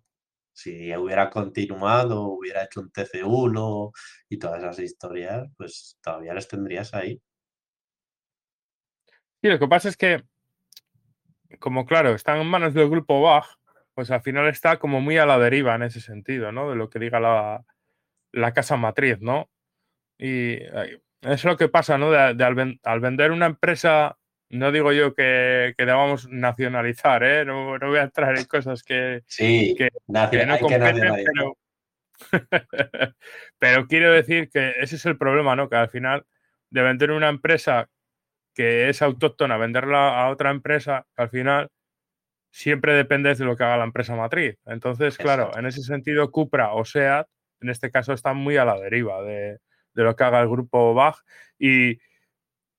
Si hubiera continuado, hubiera hecho un TC1 y todas esas historias, pues todavía les tendrías ahí. Sí, lo que pasa es que, como claro, están en manos del grupo BAG, pues al final está como muy a la deriva en ese sentido, ¿no? De lo que diga la, la casa matriz, ¿no? Y es lo que pasa, ¿no? De, al, vender una empresa no digo yo que, que debamos nacionalizar, ¿eh? no, voy a entrar en cosas que, sí, no competen, pero, pero quiero decir que ese es el problema, ¿no? Que al final de vender una empresa que es autóctona, venderla a otra empresa, al final siempre depende de lo que haga la empresa matriz. Entonces, claro, en ese sentido, Cupra o SEAT, en este caso están muy a la deriva de, lo que haga el grupo Bach y,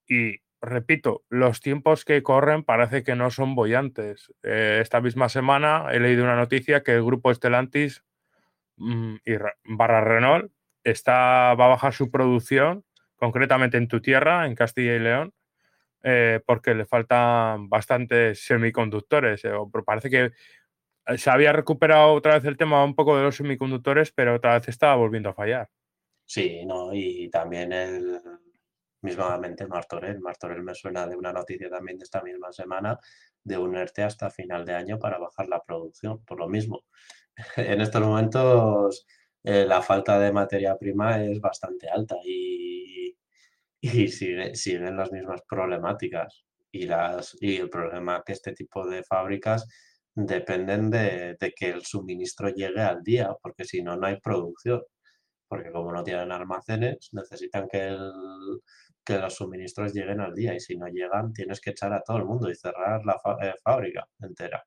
y repito, los tiempos que corren parece que no son bollantes. Eh, esta misma semana he leído una noticia que el grupo Stellantis mm, y barra Renault está, va a bajar su producción, concretamente en tu tierra, en Castilla y León, eh, porque le faltan bastantes semiconductores. Eh, parece que se había recuperado otra vez el tema un poco de los semiconductores, pero otra vez estaba volviendo a fallar. Sí, no, y también el mismamente Martorell. Martorell me suena de una noticia también de esta misma semana de unirte hasta final de año para bajar la producción, por lo mismo. en estos momentos eh, la falta de materia prima es bastante alta y, y siguen las mismas problemáticas. Y, las, y el problema que este tipo de fábricas dependen de, de que el suministro llegue al día, porque si no, no hay producción porque como no tienen almacenes, necesitan que, el, que, los suministros lleguen al día y si no llegan tienes que echar a todo el mundo y cerrar la eh, fábrica entera.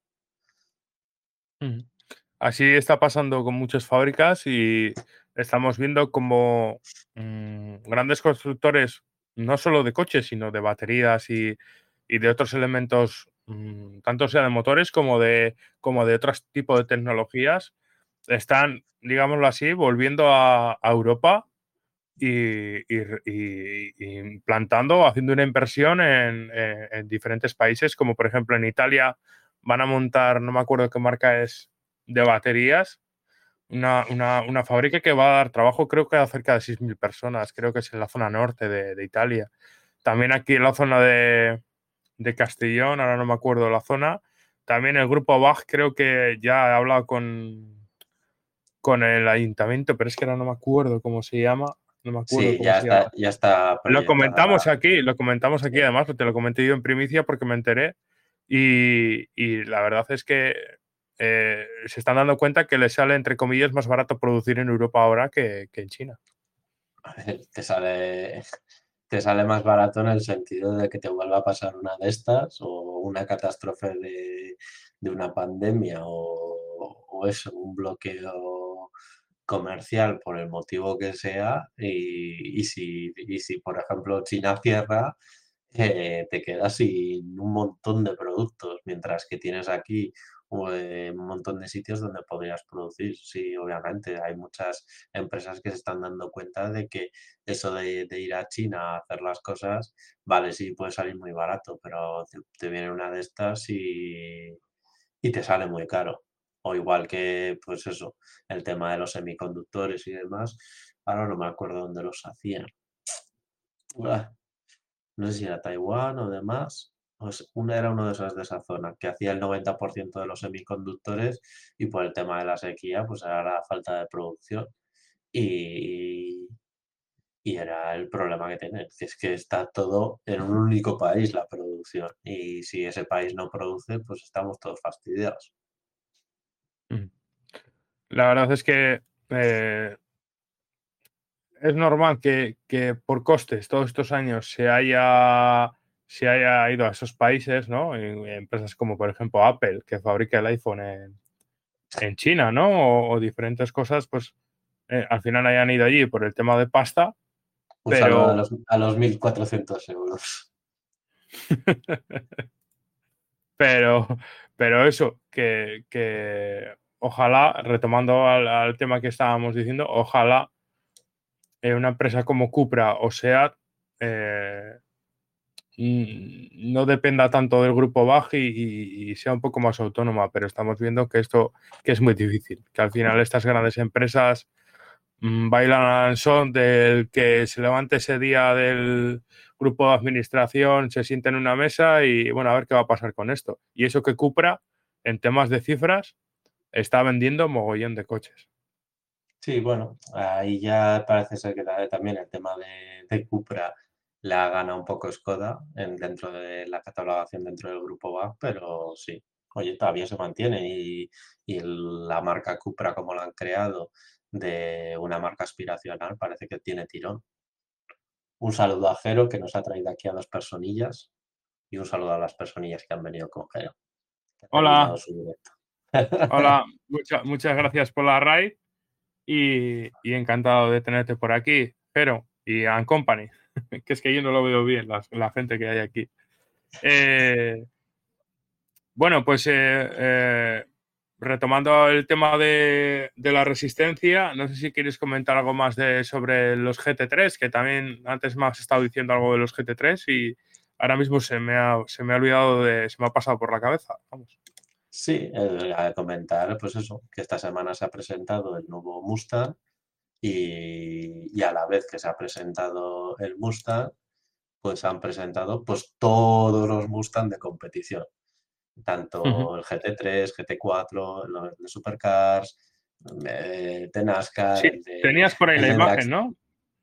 Así está pasando con muchas fábricas y estamos viendo como mm, grandes constructores, no solo de coches, sino de baterías y, de otros elementos, mm, tanto sea de motores como de, como de otros tipos de tecnologías, están, digámoslo así, volviendo a, Europa y, implantando, haciendo una inversión en, diferentes países, como por ejemplo en Italia van a montar, no me acuerdo qué marca es, de baterías, una, fábrica que va a dar trabajo creo que a cerca de 6.000 personas, creo que es en la zona norte de, Italia. También aquí en la zona de, de Castellón, ahora no me acuerdo la zona, también el grupo Bach creo que ya ha hablado con, con el ayuntamiento, pero es que ahora no me acuerdo cómo se llama. No me acuerdo sí, ya, está, ya está. Lo comentamos aquí, lo comentamos aquí además, te lo comenté yo en primicia porque me enteré. Y, la verdad es que eh, se están dando cuenta que les sale, entre comillas, más barato producir en Europa ahora que, en China. A ver, te sale, te sale más barato en el sentido de que te vuelva a pasar una de estas o una catástrofe de, una pandemia o, o eso, un bloqueo comercial por el motivo que sea y, si, si, por ejemplo, China cierra, eh, te quedas sin un montón de productos, mientras que tienes aquí un montón de sitios donde podrías producir. Sí, obviamente, hay muchas empresas que se están dando cuenta de que eso de, ir a China a hacer las cosas, vale, sí, puede salir muy barato, pero te, viene una de estas y, y te sale muy caro o igual que, pues eso, el tema de los semiconductores y demás, ahora no me acuerdo dónde los hacían. No sé si era Taiwán o demás. Pues era uno de esos de esa zona, que hacía el 90% de los semiconductores y por el tema de la sequía, pues era la falta de producción. Y, y era el problema que tienen, que es que está todo en un único país la producción. Y si ese país no produce, pues estamos todos fastidiados. La verdad es que eh, es normal que, por costes todos estos años se haya, se haya ido a esos países, ¿no? empresas como por ejemplo Apple, que fabrica el iPhone en, China, ¿no? O, diferentes cosas, pues eh, al final hayan ido allí por el tema de pasta. pero... a los, a los 1.400 euros. pero, pero eso, que, ojalá, retomando al, tema que estábamos diciendo, ojalá eh, una empresa como Cupra o SEAT eh, no dependa tanto del grupo Baj y, sea un poco más autónoma, pero estamos viendo que esto que es muy difícil, que al final estas grandes empresas mm, bailan al son del que se levante ese día del grupo de administración, se siente en una mesa y bueno, a ver qué va a pasar con esto. Y eso que Cupra, en temas de cifras, está vendiendo mogollón de coches. Sí, bueno, ahí ya parece ser que también el tema de, Cupra la gana un poco Skoda en, dentro de la catalogación dentro del grupo BAC, pero sí, oye, todavía se mantiene y, y, la marca Cupra como la han creado de una marca aspiracional parece que tiene tirón. Un saludo a Jero que nos ha traído aquí a dos personillas y un saludo a las personillas que han venido con Jero. Hola. Hola, muchas gracias por la raid. y, y encantado de tenerte por aquí, pero y a Company, que es que yo no lo veo bien, la, la gente que hay aquí. Eh, bueno, pues eh, eh, retomando el tema de, de, la resistencia, no sé si quieres comentar algo más de, sobre los GT3, que también antes me has estado diciendo algo de los GT3 y ahora mismo se me ha, se me ha olvidado de, se me ha pasado por la cabeza. Vamos. Sí, a comentar, pues eso, que esta semana se ha presentado el nuevo Mustang y, y, a la vez que se ha presentado el Mustang, pues han presentado pues todos los Mustang de competición tanto uh -huh. el GT3, GT4, los de Supercars, de, de NASCAR. Sí, de, tenías por ahí la imagen, ¿no?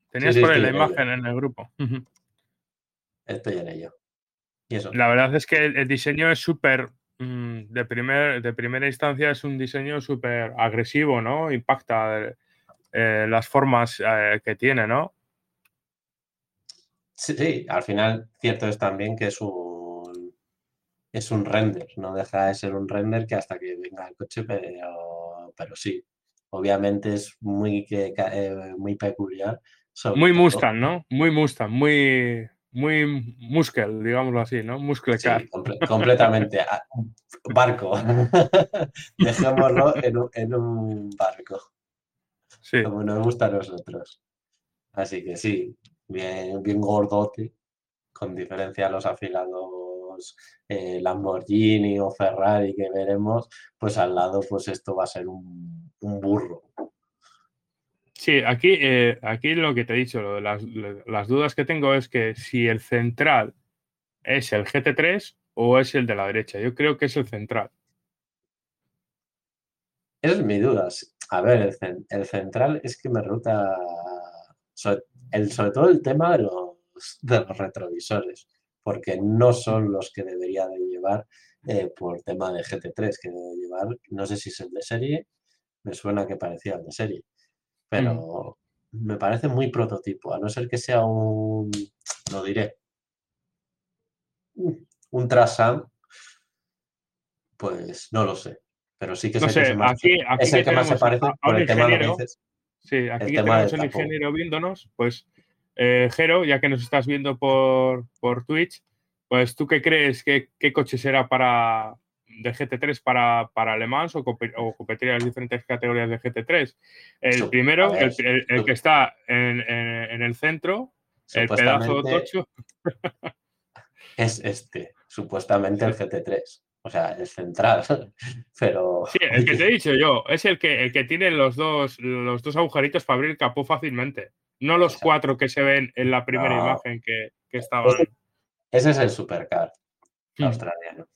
Tenías sí, por ahí la imagen en el grupo. Uh -huh. Estoy en ello. Y eso. La verdad es que el, el diseño es súper, mmm, de, primer, de primera instancia es un diseño súper agresivo, ¿no? Impacta eh, las formas eh, que tiene, ¿no? Sí, sí, al final cierto es también que es un, es un render, no deja de ser un render que hasta que venga el coche, pero, pero sí, obviamente es muy, que, eh, muy peculiar. Muy todo. Mustang, ¿no? Muy Mustang, muy, muy muscle, digámoslo así, ¿no? Muscle sí, car. comple completamente. barco. Dejémoslo en un, en un barco. Sí. Como nos gusta a nosotros. Así que sí, bien, bien gordote, con diferencia a los afilados eh, Lamborghini o Ferrari que veremos, pues al lado pues esto va a ser un, un burro. Sí, aquí, eh, aquí lo que te he dicho, lo de las, las, dudas que tengo es que si el central es el GT3 o es el de la derecha. Yo creo que es el central. Esa es mi duda. A ver, el, el central es que me ruta sobre, el, sobre todo el tema de los, de los retrovisores, porque no son los que debería de llevar eh, por tema de GT3, que debe llevar, no sé si es el de serie, me suena que parecía el de serie, pero mm. me parece muy prototipo, a no ser que sea un, lo diré, un Trasam, pues no lo sé, pero sí que no sé, sé que es, más, aquí, aquí es el que más se parece por el tema que dices. Sí, aquí el tenemos el ingeniero viéndonos. Pues, eh, Jero, ya que nos estás viendo por, por Twitch, pues tú qué crees, qué, qué coche será para de GT3 para, para Le Mans o, o competir en las diferentes categorías de GT3? El primero, ver, el, el, el, que está en, en, en el centro, el pedazo tocho. Es este, supuestamente el GT3 o sea, es central, pero... Sí, el que te he dicho yo, es el que, el que tiene los dos, los dos agujeritos para abrir el capó fácilmente, no los Exacto. cuatro que se ven en la primera no. imagen que, que estaban... Ese, ese, es el supercar mm. australiano.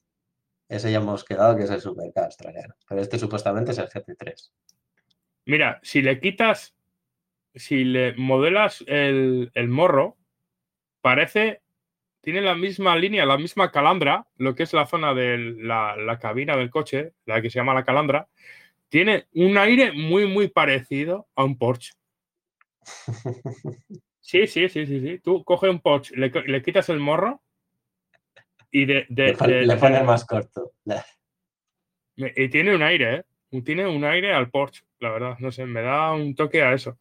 Ese ya hemos quedado que es el supercar australiano, pero este supuestamente es el GT3. Mira, si le quitas, si le modelas el, el morro, parece tiene la misma línea, la misma calandra, lo que es la zona de la, la, cabina del coche, la que se llama la calandra, tiene un aire muy, muy parecido a un Porsche. Sí, sí, sí, sí, sí. Tú coges un Porsche, le, le, quitas el morro y de... de, le, de, le pones más corto. Y tiene un aire, ¿eh? Tiene un aire al Porsche, la verdad. No sé, me da un toque a eso.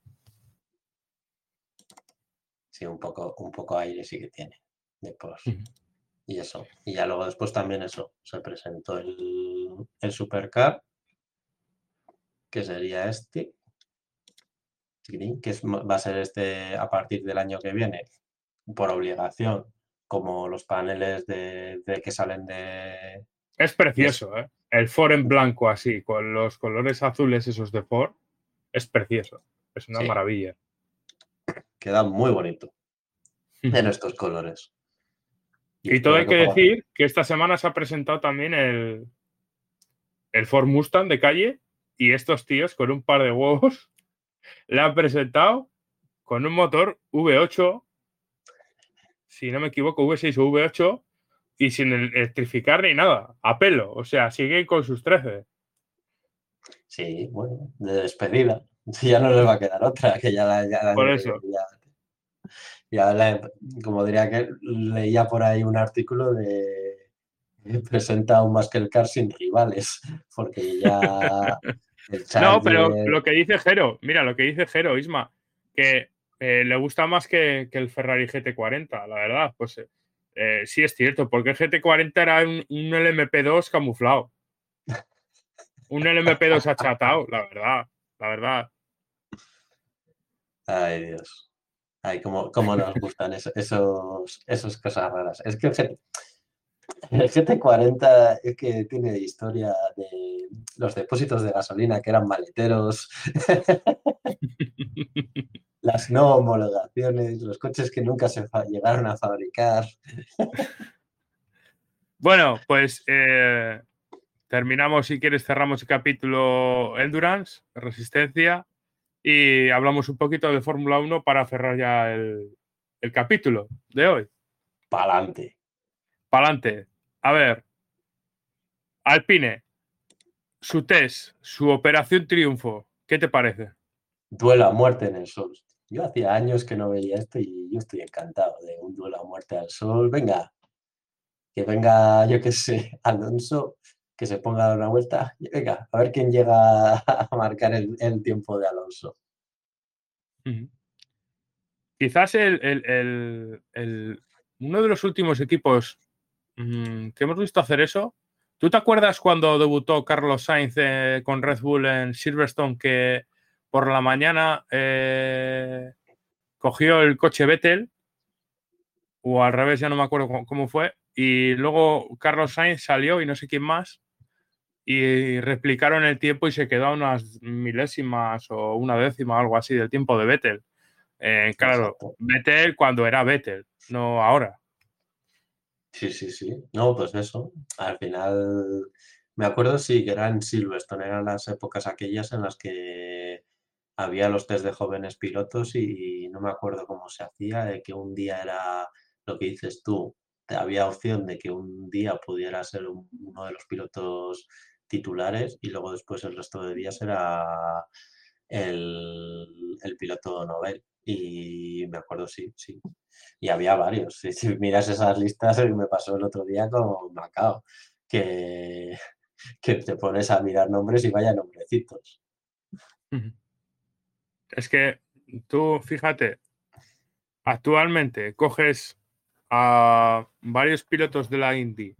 Sí, un poco, un poco aire sí que tiene después. Uh -huh. Y eso. Y ya luego después también eso. Se presentó el, el Supercar, que sería este. Que es, va a ser este a partir del año que viene, por obligación, como los paneles de, de que salen de. Es precioso, ¿eh? El Ford en blanco así, con los colores azules esos de Ford, es precioso. Es una sí. maravilla. Queda muy bonito en estos colores. Y todo hay que decir que esta semana se ha presentado también el, el Ford Mustang de calle y estos tíos con un par de huevos le han presentado con un motor V8, si no me equivoco, V6 o V8 y sin electrificar ni nada, a pelo, o sea, siguen con sus 13. Sí, bueno, de despedida. Ya no les va a quedar otra, que ya la... Ya la Por eso. Ya, ya la, como diría que leía por ahí un artículo de presenta un Muscle Car sin rivales, porque ya No, pero lo que dice Jero, mira, lo que dice Jero, Isma, que eh, le gusta más que, el Ferrari GT40, la verdad. Pues eh, sí es cierto, porque el GT40 era un, un LMP2 camuflado. Un LMP2 achatado, la verdad, la verdad. Ay, Dios. Ay, cómo, cómo nos gustan esos, esas cosas raras. Es que el, GT, 40 es que tiene historia de los depósitos de gasolina que eran maleteros, las no homologaciones, los coches que nunca se llegaron a fabricar. Bueno, pues eh, terminamos, si quieres, cerramos el capítulo Endurance, Resistencia y hablamos un poquito de Fórmula 1 para cerrar ya el, capítulo de hoy. Pa'lante. Pa'lante. A ver. Alpine. Su test, su operación triunfo. ¿Qué te parece? Duelo a muerte en el sol. Yo hacía años que no veía esto y yo estoy encantado de un duelo a muerte al sol. Venga, que venga, yo qué sé, Alonso que se ponga a dar una vuelta venga, a ver quién llega a marcar el, tiempo de Alonso. Quizás el, uno de los últimos equipos mm, que hemos visto hacer eso. ¿Tú te acuerdas cuando debutó Carlos Sainz eh, con Red Bull en Silverstone que por la mañana eh, cogió el coche Vettel? O al revés, ya no me acuerdo cómo fue. Y luego Carlos Sainz salió y no sé quién más y replicaron el tiempo y se quedó a unas milésimas o una décima, algo así, del tiempo de Vettel. Eh, claro, Vettel cuando era Vettel, no ahora. Sí, sí, sí. No, pues eso. Al final, me acuerdo, sí, que era en Silverstone, eran las épocas aquellas en las que había los test de jóvenes pilotos y no me acuerdo cómo se hacía, de que un día era lo que dices tú, había opción de que un día pudiera ser uno de los pilotos titulares y luego después el resto de días era el, piloto Nobel. Y me acuerdo, sí, sí. Y había varios. Si, miras esas listas, me pasó el otro día con Macao, que, que te pones a mirar nombres y vaya nombrecitos. Es que tú, fíjate, actualmente coges a varios pilotos de la Indy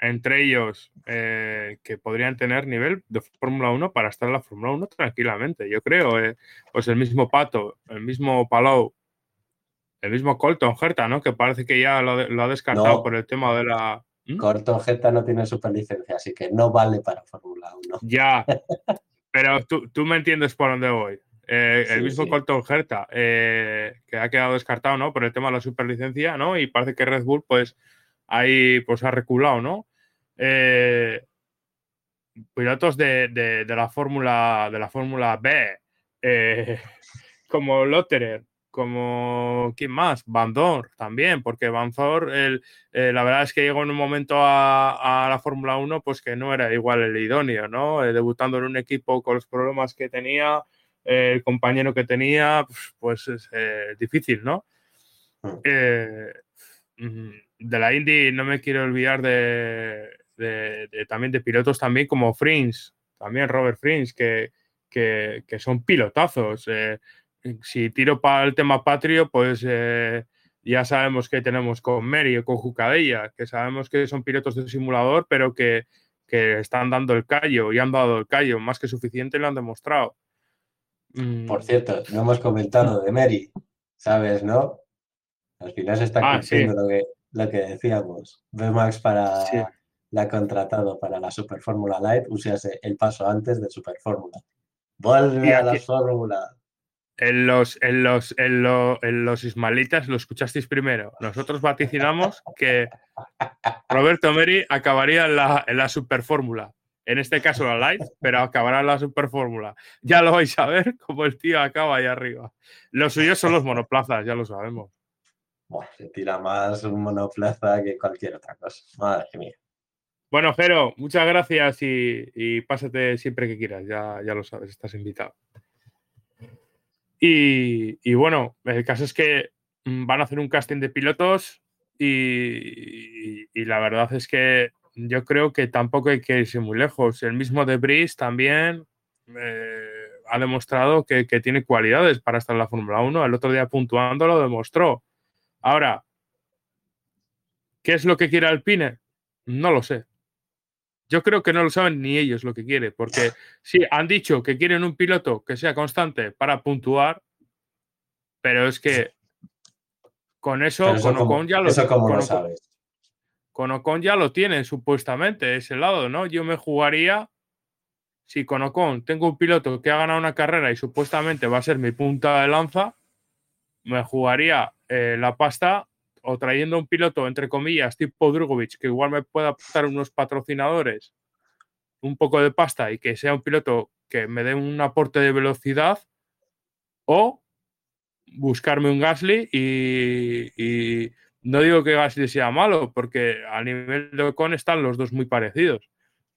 entre ellos eh, que podrían tener nivel de Fórmula 1 para estar en la Fórmula 1 tranquilamente, yo creo. Eh, pues el mismo Pato, el mismo Palou, el mismo Colton Herta, ¿no? Que parece que ya lo, ha descartado por el tema de la... ¿Mm? Colton Herta no tiene superlicencia, así que no vale para Fórmula 1. Ya, pero tú, tú, me entiendes por dónde voy. Eh, el mismo Colton Herta, que ha quedado descartado, ¿no? Por el tema de la superlicencia, ¿no? Y parece que Red Bull, pues ahí pues ha reculado, ¿no? Eh, pilotos de, la Fórmula de la Fórmula B, eh, como Lotterer, como ¿quién más? Van también, porque Van el, eh, la verdad es que llegó en un momento a, la Fórmula 1 pues que no era igual el idóneo, ¿no? debutando en un equipo con los problemas que tenía, el compañero que tenía, pues, pues es difícil, ¿no? Mm. de la Indy no me quiero olvidar de, también de pilotos también como Frins, también Robert Frins, que, que, son pilotazos. Eh, si tiro para el tema patrio, pues eh, ya sabemos que tenemos con Mary o con Jucadella, que sabemos que son pilotos de simulador, pero que, están dando el callo y han dado el callo, más que suficiente lo han demostrado. Por mm. cierto, no hemos comentado de Mary, ¿sabes, no? Al final se está ah, cumpliendo lo, que, lo que decíamos. Max para la ha contratado para la Super Fórmula Light, usase el paso antes de Super Fórmula. Vuelve a la Fórmula. En los, en, los, en, los ismalitas lo escuchasteis primero. Nosotros vaticinamos que Roberto Meri acabaría en la, en la Super Fórmula. En este caso la Light, pero acabará en la Super Fórmula. Ya lo vais a ver como el tío acaba ahí arriba. Los suyos son los monoplazas, ya lo sabemos. se tira más un monoplaza que cualquier otra cosa. Madre mía. Bueno, Jero, muchas gracias y, pásate siempre que quieras, ya, ya lo sabes, estás invitado. Y, bueno, el caso es que mm, van a hacer un casting de pilotos y, la verdad es que yo creo que tampoco hay que irse muy lejos. El mismo de Brice también, eh, ha demostrado que, que, tiene cualidades para estar en la Fórmula 1. El otro día puntuando lo demostró. Ahora, ¿qué es lo que quiere Alpine? No lo sé. Yo creo que no lo saben ni ellos lo que quiere, porque sí, han dicho que quieren un piloto que sea constante para puntuar, pero es que con eso, eso con Ocon ya lo, eso como con lo sabes. con Ocon ya lo tienen supuestamente ese lado, ¿no? Yo me jugaría, si con Ocon tengo un piloto que ha ganado una carrera y supuestamente va a ser mi punta de lanza, me jugaría eh, la pasta o trayendo un piloto, entre comillas, tipo Drugovic, que igual me pueda aportar unos patrocinadores, un poco de pasta y que sea un piloto que me dé un aporte de velocidad, o buscarme un Gasly y, y no digo que Gasly sea malo, porque a nivel de Ocon están los dos muy parecidos,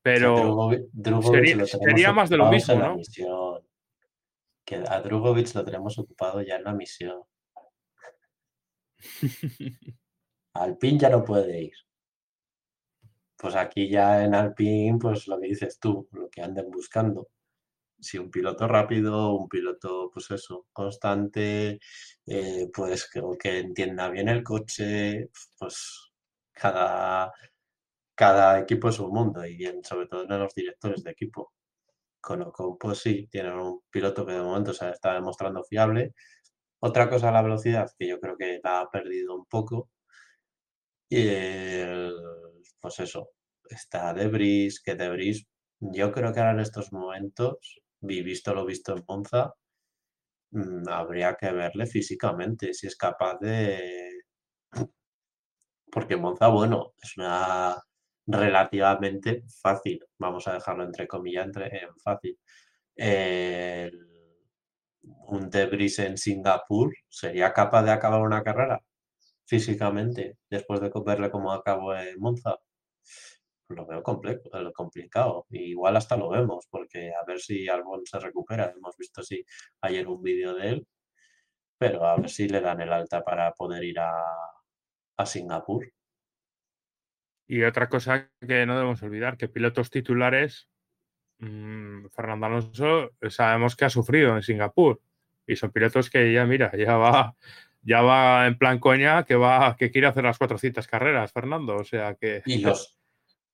pero Drugovic- Drugovic sería- más de lo mismo, ¿no? misión. Que a Drugovic lo tenemos ocupado ya en la misión. Alpine ya no puede ir. Pues aquí ya en Alpine, pues lo que dices tú, lo que anden buscando. Si un piloto rápido, un piloto, pues eso, constante, eh, pues que, que entienda bien el coche, pues cada, cada equipo es un mundo y en- sobre todo en los directores de equipo. Con Ocon, pues sí, tienen un piloto que de momento se está demostrando fiable. Otra cosa, la velocidad, que yo creo que la ha perdido un poco. Y pues eso, está Debris, que Debris, yo creo que ahora en estos momentos, visto lo visto en Monza, mm, habría que verle físicamente, si es capaz de... Porque Monza, bueno, es una relativamente fácil, vamos a dejarlo entre comillas, entre, en fácil. El- un Debris en Singapur sería capaz de acabar una carrera físicamente después de verle cómo acabó en Monza. Lo veo comple- eh, complicado. Igual hasta lo vemos, porque a ver si Albon se recupera. Hemos visto sí, ayer un vídeo de él, pero a ver si le dan el alta para poder ir a, a Singapur. Y otra cosa que no debemos olvidar, que pilotos titulares, mmm, Fernando Alonso, sabemos que ha sufrido en Singapur. Y son pilotos que ya, mira, ya va, ya va en plan coña, que va, que quiere hacer las 400 carreras, Fernando. O sea que. Y los,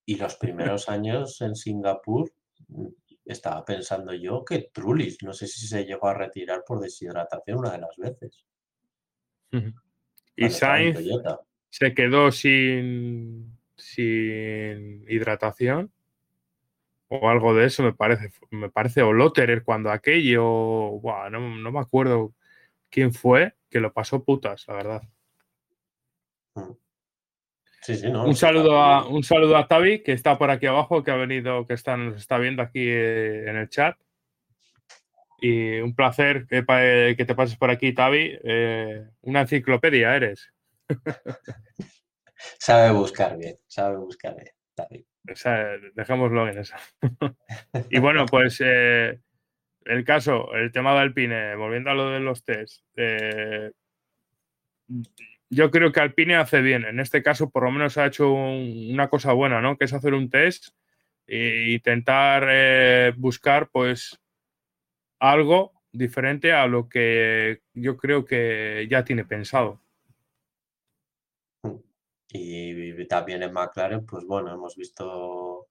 y los primeros años en Singapur, mm, estaba pensando yo que Trulis, no sé si se llegó a retirar por deshidratación una de las veces. Y Sainz se quedó sin, sin hidratación o algo de eso, me parece. Me parece, o Lotterer cuando aquello, no, no me acuerdo quién fue, que lo pasó putas, la verdad. Sí, sí, no. Un saludo, a, un saludo a Tavi, que está por aquí abajo, que ha venido, que está, nos está viendo aquí eh, en el chat. Y un placer que, te pases por aquí, Tavi. Eh, una enciclopedia eres. Sabe buscar bien, sabe buscar bien. David. Dejémoslo en eso. y bueno, pues eh, el caso, el tema de Alpine, volviendo a lo de los test. eh, yo creo que Alpine hace bien. En este caso, por lo menos ha hecho un- una cosa buena, ¿no? Que es hacer un test e intentar eh, buscar, pues, algo diferente a lo que yo creo que ya tiene pensado. Y también en McLaren, pues bueno, hemos visto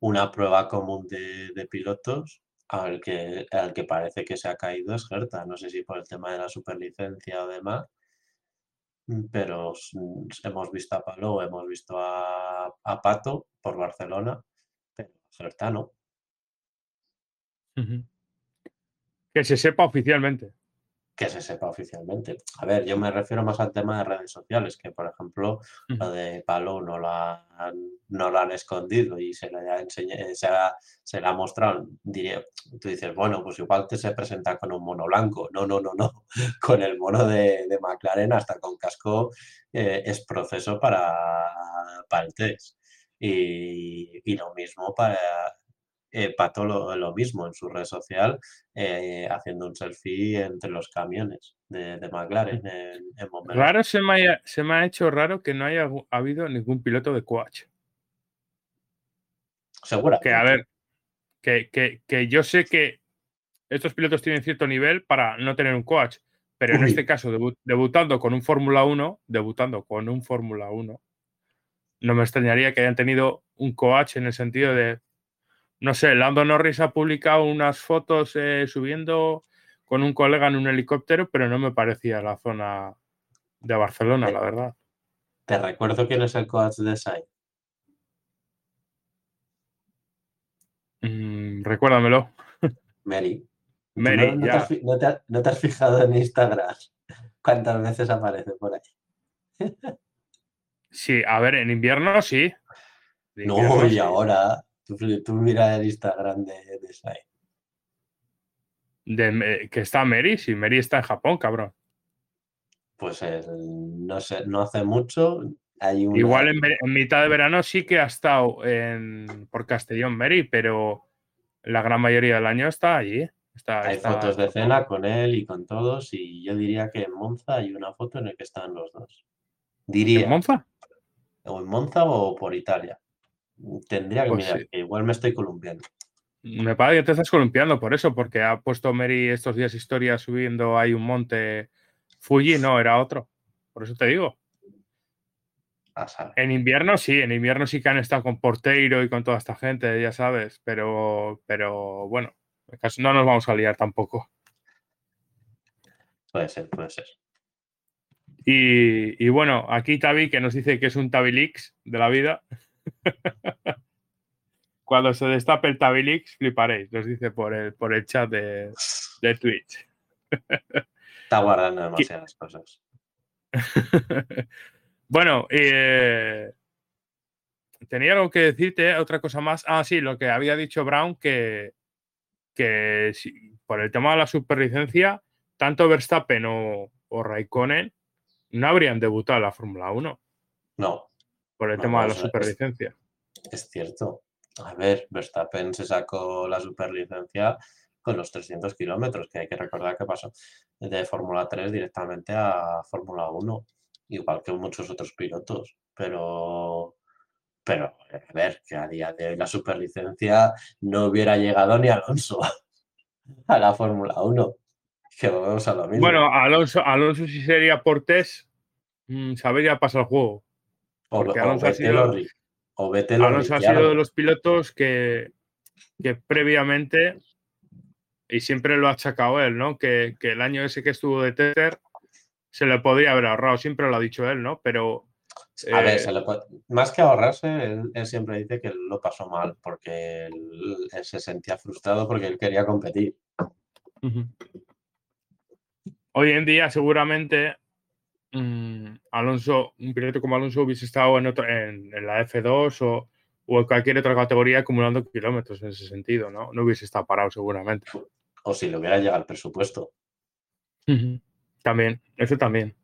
una prueba común de, pilotos al que, al que parece que se ha caído es Herta. No sé si por el tema de la superlicencia o demás, mm, pero s- hemos visto a Palou, hemos visto a, a Pato por Barcelona, pero Herta no. Que se sepa oficialmente. Que se sepa oficialmente. A ver, yo me refiero más al tema de redes sociales, que por ejemplo lo de Palou no lo han, no lo han escondido y se le ha enseñado, se, ha- se le ha mostrado. Diría, tú dices, bueno, pues igual te se presenta con un mono blanco. No, no, no, no. Con el mono de, de McLaren hasta con casco eh, es proceso para, para el test. Y, y lo mismo para eh, Pato lo, lo mismo en su red social, eh, haciendo un selfie entre los camiones de, de McLaren en, en Montmeló. Raro se me, haya- se me ha hecho raro que no haya habido ningún piloto de coach. Seguramente. Que a ver, que, que, que yo sé que estos pilotos tienen cierto nivel para no tener un coach, pero en Uy. este caso, debu- debutando con un Fórmula 1, debutando con un Fórmula 1, no me extrañaría que hayan tenido un coach en el sentido de, no sé, Lando Norris ha publicado unas fotos eh, subiendo con un colega en un helicóptero, pero no me parecía la zona de Barcelona, la verdad. Te recuerdo quién es el coach de Sainz. Mm, recuérdamelo. Mary. ¿Tú Mary, no, no te ya. has, no te ha- no te has fijado en Instagram cuántas veces aparece por ahí? Sí, a ver, en invierno sí. No, y sí. ahora, tú, tú mira el Instagram de, de Sainz. De, eh, que está Mary, sí, Mary está en Japón, cabrón. Pues no sé, no hace mucho. Hay una- Igual en, mitad de verano sí que ha estado en, por Castellón Mary, pero la gran mayoría del año está allí. Está, Hay está- fotos de cena con él y con todos, y yo diría que en Monza hay una foto en la que están los dos. Diría, ¿En Monza? o en Monza o por Italia. Tendría que Pues mirar, sí. que igual me estoy columpiando. Me parece que te estás columpiando por eso, porque ha puesto Mary estos días historias subiendo hay un monte Fuji, no, era otro. Por eso te digo. A saber. En invierno sí, en invierno sí que han estado con Porteiro y con toda esta gente, ya sabes, pero, pero bueno, no nos vamos a liar tampoco. Puede ser, puede ser. Y, y bueno, aquí Tavi que nos dice que es un Tabilix de la vida. Cuando se destape el Tabilix, fliparéis, nos dice por el, por el chat de, de Twitch. Está guardando demasiadas cosas. bueno, eh, tenía algo que decirte, otra cosa más. Ah, sí, lo que había dicho Brown, que, que si- por el tema de la superlicencia, tanto Verstappen o, o Raikkonen no habrían debutado en la Fórmula 1 No, por el tema de la es- superlicencia. es cierto. A ver, Verstappen se sacó la superlicencia con los 300 kilómetros, que hay que recordar que pasó de Fórmula 3 directamente a Fórmula 1, igual que muchos otros pilotos. Pero, pero, a ver, que a día de hoy la superlicencia no hubiera llegado ni Alonso a la Fórmula 1. Que volvemos a lo mismo. Bueno, Alonso, Alonso si sería por test, mm, sabría pasar el juego. O, porque o Alonso ha Vettel sido- o o o Alonso ha sido de los pilotos que, que previamente, y siempre lo ha achacado él, ¿no? Que, que el año ese que estuvo de tester se le podría haber ahorrado, siempre lo ha dicho él, ¿no? Pero A ver, eh, se le puede- más que ahorrarse, él, él siempre dice que lo pasó mal porque él, él se sentía frustrado porque él quería competir. Hoy en día, seguramente, mm, Alonso, un piloto como Alonso hubiese estado en, otro- en, en la F2 o, o en cualquier otra categoría acumulando kilómetros en ese sentido, ¿no? No hubiese estado parado seguramente. O si le hubiera llegado el presupuesto. También, eso también.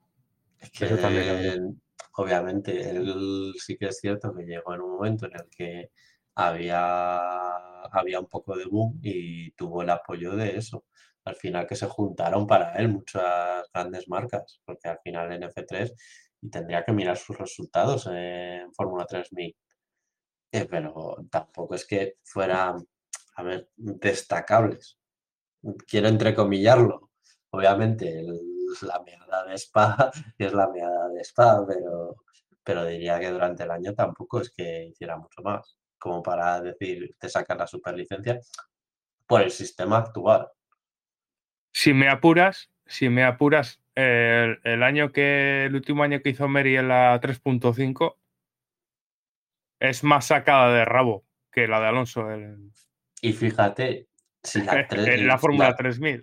Es que, Eso también, obviamente, él sí que es cierto que llegó en un momento en el que había, había un poco de boom y tuvo el apoyo de eso. Al final que se juntaron para él muchas grandes marcas, porque al final en F3 y tendría que mirar sus resultados en Fórmula 3000. Eh, pero tampoco es que fueran, a ver, destacables. Quiero entrecomillarlo. Obviamente, la meada de Spa es la meada de Spa, pero, pero diría que durante el año tampoco es que hiciera mucho más, como para decir, te sacan la superlicencia por el sistema actual. Si me apuras, si me apuras, el, el año que, el último año que hizo Mary en la 3.5 es más sacada de rabo que la de Alonso Y fíjate, si la, tres- en la Fórmula la- 3000.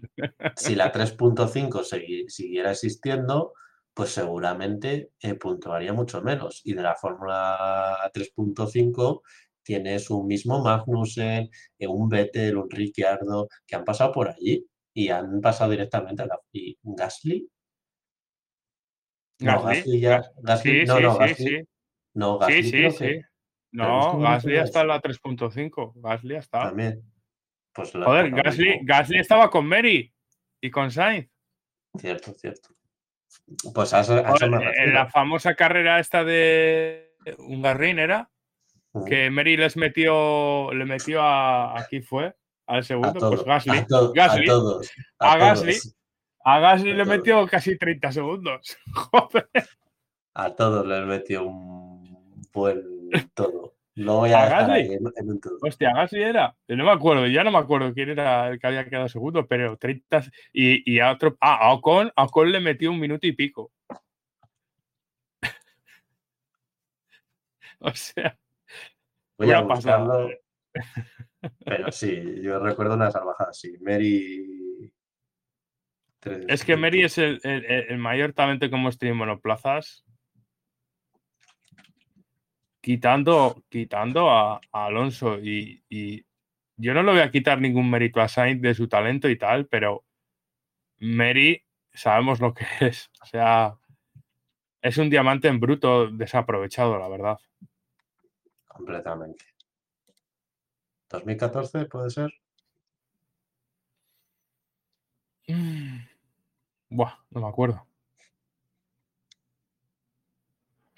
si la 3.5 segui- siguiera existiendo, pues seguramente eh, puntuaría mucho menos. Y de la Fórmula 3.5 tienes un mismo Magnussen, eh, un Vettel, un Ricciardo, que han pasado por allí y han pasado directamente a la... ¿Y Gasly? No, Gasly, Gasly ya... Gas- Gasly, Sí, no, sí, no, sí, Gasly, no, Gasly sí, creo que No, Gasly F2. está en la 3.5. Gasly está. también. Pues Joder, Gasly. Gasly estaba con Mary y con Sainz. Cierto, cierto. Pues a eso, a eso Joder, me en la famosa carrera esta de Hungaroring era. que Mary les metió, le metió a, aquí fue, al A, segundo, todo- pues Gasly. a, to- a Gasly. todos. A Gasly. A Gasly le metió casi 30 segundos. Joder. A todos les metió un buen todo. Lo voy a ¿A dejar Gasly? en, en un todo. Hostia, Gasly era. No me acuerdo, ya no me acuerdo quién era el que había quedado segundo, pero 30. Y, y a otro. Ah, a Ocon, a Ocon le metió un minuto y pico. o sea, Voy a buscarlo. Pero sí, yo recuerdo una salvajada, sí. Mary. tres- es que Mary es el, el- el mayor talento que hemos tenido en monoplazas. Quitando, quitando a, a Alonso y, y yo no le voy a quitar ningún mérito a Sainz de su talento y tal, pero Mary sabemos lo que es. O sea, es un diamante en bruto desaprovechado, la verdad. Completamente. ¿2014 puede ser? Mm. Buah, no me acuerdo.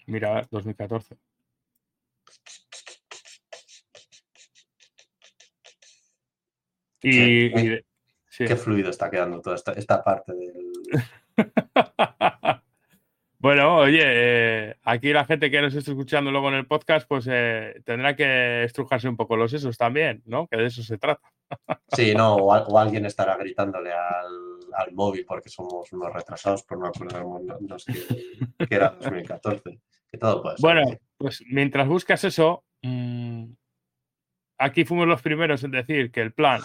Mira, a ver, 2014. Y, Qué- y de- sí. Qué fluido está quedando toda esta, esta parte del. bueno, oye, eh, aquí la gente que nos esté escuchando luego en el podcast, pues eh, tendrá que estrujarse un poco los sesos también, ¿no? Que de eso se trata. Sí, no, o, al- o alguien estará gritándole al, al móvil porque somos unos retrasados por no acordarnos que, que era 2014. Que todo puede ser. Bueno, pues mientras buscas eso, mm, aquí fuimos los primeros en decir que el plan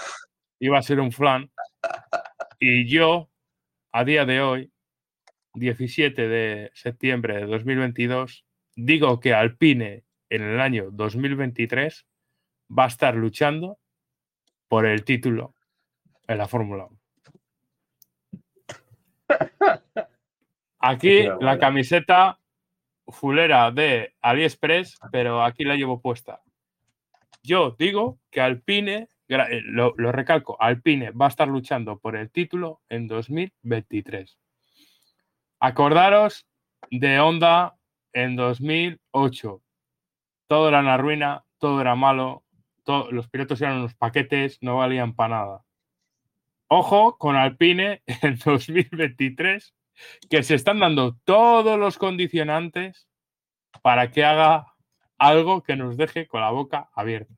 iba a ser un flan. Y yo, a día de hoy, 17 de septiembre de 2022, digo que Alpine en el año 2023 va a estar luchando por el título en la Fórmula 1. Aquí la camiseta fulera de AliExpress, pero aquí la llevo puesta. Yo digo que Alpine, eh, lo, lo recalco, Alpine va a estar luchando por el título en 2023. Acordaros de Honda en 2008. Todo era una ruina, todo era malo, los pilotos eran unos paquetes, no valían para nada. Ojo con Alpine en 2023, que se están dando todos los condicionantes para que haga algo que nos deje con la boca abierta.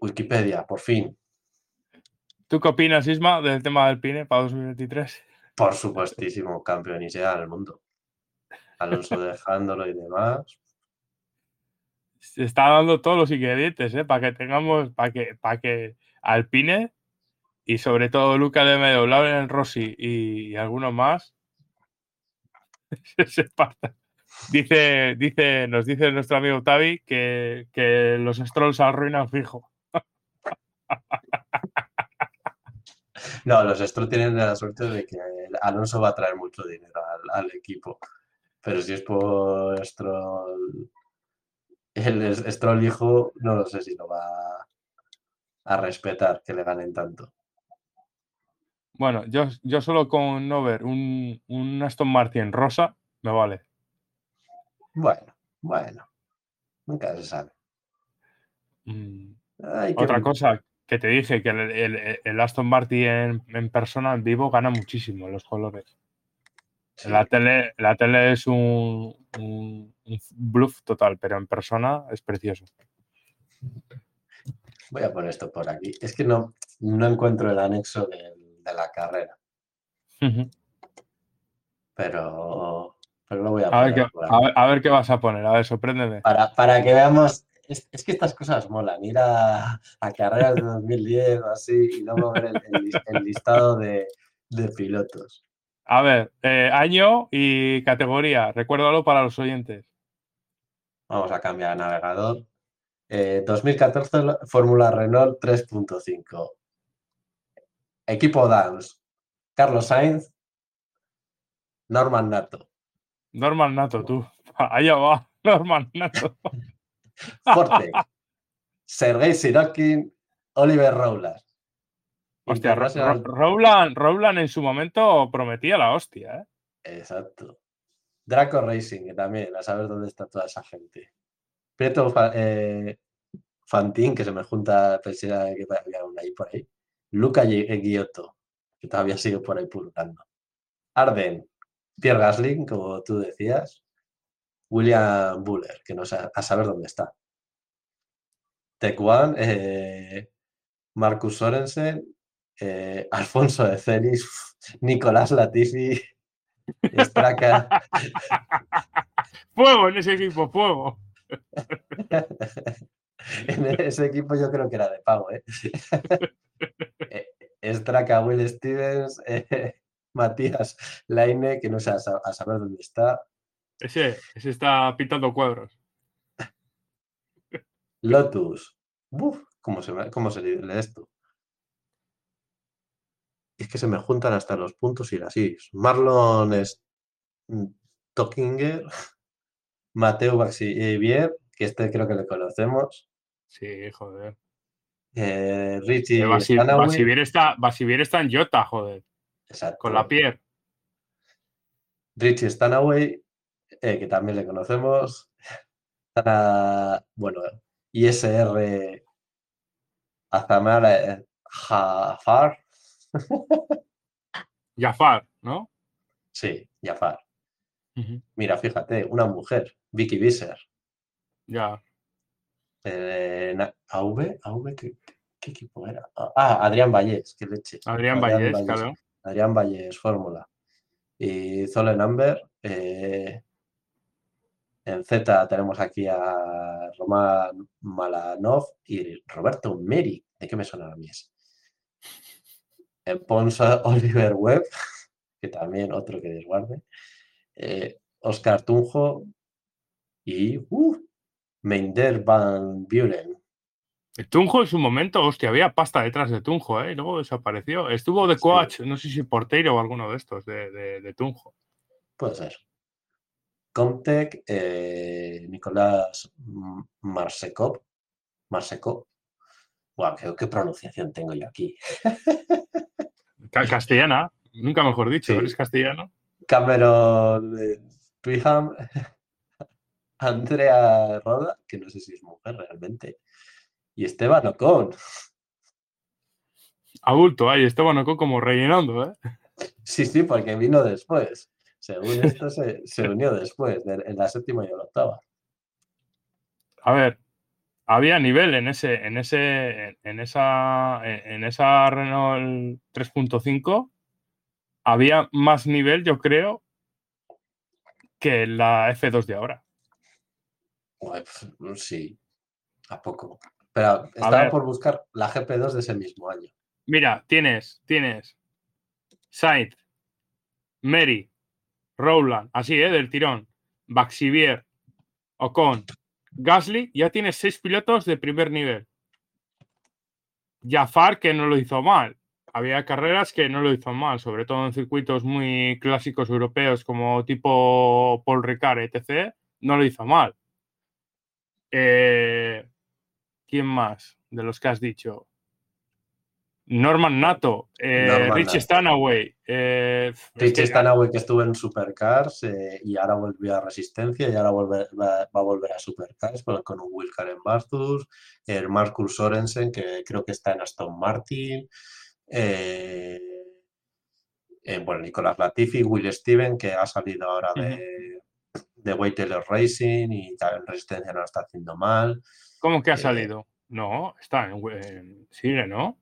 Wikipedia, por fin. ¿Tú qué opinas, Isma, del tema del Alpine para 2023? Por supuestísimo, campeón y sea del mundo. Alonso dejándolo y demás. Se está dando todos los ingredientes, ¿eh? Para que tengamos, para que, para que Alpine y sobre todo Luca de Medo, Lauren Rossi y, y algunos más se partan. Dice, dice, nos dice nuestro amigo Tavi que, que los Strolls arruinan fijo. No, los Stroll tienen la suerte de que Alonso va a traer mucho dinero al, al equipo. Pero si es por Stroll, el Stroll hijo, no lo sé si lo va a respetar que le ganen tanto. Bueno, yo, yo solo con no ver un, un Aston Martin rosa me vale. Bueno, bueno, nunca se sabe. Mm, Otra cosa que te dije, que el, el- el Aston Martin en, en persona, en vivo, gana muchísimo los colores. sí, La tele, la tele es un, un- un bluff total, pero en persona es precioso. Voy a poner esto por aquí. Es que no, no encuentro el anexo de la carrera, pero, pero lo voy a A ver, poner qué, a, ver, a ver qué vas a poner, a ver, sorpréndeme. Para, para que veamos, es, es que estas cosas molan, ir a, a carreras de 2010 o así y luego ver el, el lis- el listado de, de pilotos. A ver, eh, año y categoría, recuérdalo para los oyentes. Vamos a cambiar a navegador. Eh, 2014 la- Fórmula Renault 3.5. Equipo Dance. Carlos Sainz. Norman Nato. Norman Nato, tú. Allá va, Norman Nato. Forte. Sergei Sirotkin. Oliver Roulas. Hostia, Rowland, Rowland en su momento prometía la hostia, ¿eh? Exacto. Draco Racing, que también, a saber dónde está toda esa gente. Prieto eh, Fantín, que se me junta, pensé que había una ahí por ahí. Luca Gui- eh, que todavía sigue por ahí pululando. Arden, Pierre Gasling, como tú decías. William Buller, que no sé a saber dónde está. Tech One, eh, Marcus Sorensen, eh, Alfonso de Celis, Nicolás Latifi, Straka. Fuego en ese equipo, fuego. en ese equipo yo creo que era de pago, ¿eh? Straka, Will Stevens, eh, Matías Laine, que no sé a saber dónde está. Ese, ese está pintando cuadros. Lotus. Uf, ¿cómo se, cómo se lee esto? Es que se me juntan hasta los puntos y las is. Marlon es Tockinger, Mateo Baxivier, que este creo que le conocemos. Sí, joder. eh, Richie Eh, Basi- Basivier está, Basivier está en Jota, joder. exacto, Con la Pierre. Richie Stanaway, eh, que también le conocemos. Tana- bueno, ISR Azamar eh, Jafar, Jafar, ¿no? sí, Jafar. Mira, fíjate, una mujer, Vicky Visser. Ya. Eh, ¿AV? ¿AV? ¿Qué, qué equipo era? Ah, Adrián Vallés, qué leche. Adrián Vallés, claro. Adrián Vallés, Fórmula. Y Zolen Amber. eh, en Z tenemos aquí a Román Malanov y Roberto Meri. ¿De qué me suena a mí ese? En Ponza Oliver Webb, que también otro que desguarde. Eh, Oscar Tunjo y uh, Meinder Van Buren. El Tunjo en su momento, hostia, había pasta detrás de Tunjo, ¿eh? Y luego desapareció. Estuvo de Sí. coach, no sé si porteiro o alguno de estos, de, de- de Tunjo. Puede ser. Comtec, eh, Nicolás Marsekov. Marsekov. Guau, qué, qué pronunciación tengo yo aquí. Ca- Castellana, nunca mejor dicho, Sí. eres castellano. Cameron eh, Andrea Roda, que no sé si es mujer realmente, y Esteban Ocon. Adulto, ahí Esteban Ocon como rellenando, ¿eh? Sí, sí, porque vino después. Según esto, se, se unió después, de- en la séptima y en la octava. A ver, había nivel en ese, en ese, en esa, en esa Renault 3.5. Había más nivel, yo creo, que la F2 de ahora. Ué, pf, Sí, a poco. Pero estaba por buscar la GP2 de ese mismo año. Mira, tienes, tienes Sainz, Mary, Rowland, así, ¿eh? Del tirón, Baxivier, Ocon, Gasly, ya tienes seis pilotos de primer nivel. Jafar, que no lo hizo mal. Había carreras que no lo hizo mal, sobre todo en circuitos muy clásicos europeos como tipo Paul Ricard, etc. No lo hizo mal. Eh, ¿Quién más de los que has dicho? Norman Nato, eh, Norman Richie Nato. Stanaway. eh, Richie que- Stanaway que estuvo en Supercars eh, y ahora volvió a Resistencia y ahora volver- va, va a volver a Supercars con, con un Wilcar en Bastus, el Marcus Sorensen que creo que está en Aston Martin, eh, eh, bueno, Nicolás Latifi, Will Steven que ha salido ahora de, de Way Taylor Racing y en Resistencia no lo está haciendo mal. ¿Cómo que ha salido? No, está en, en- ¿no?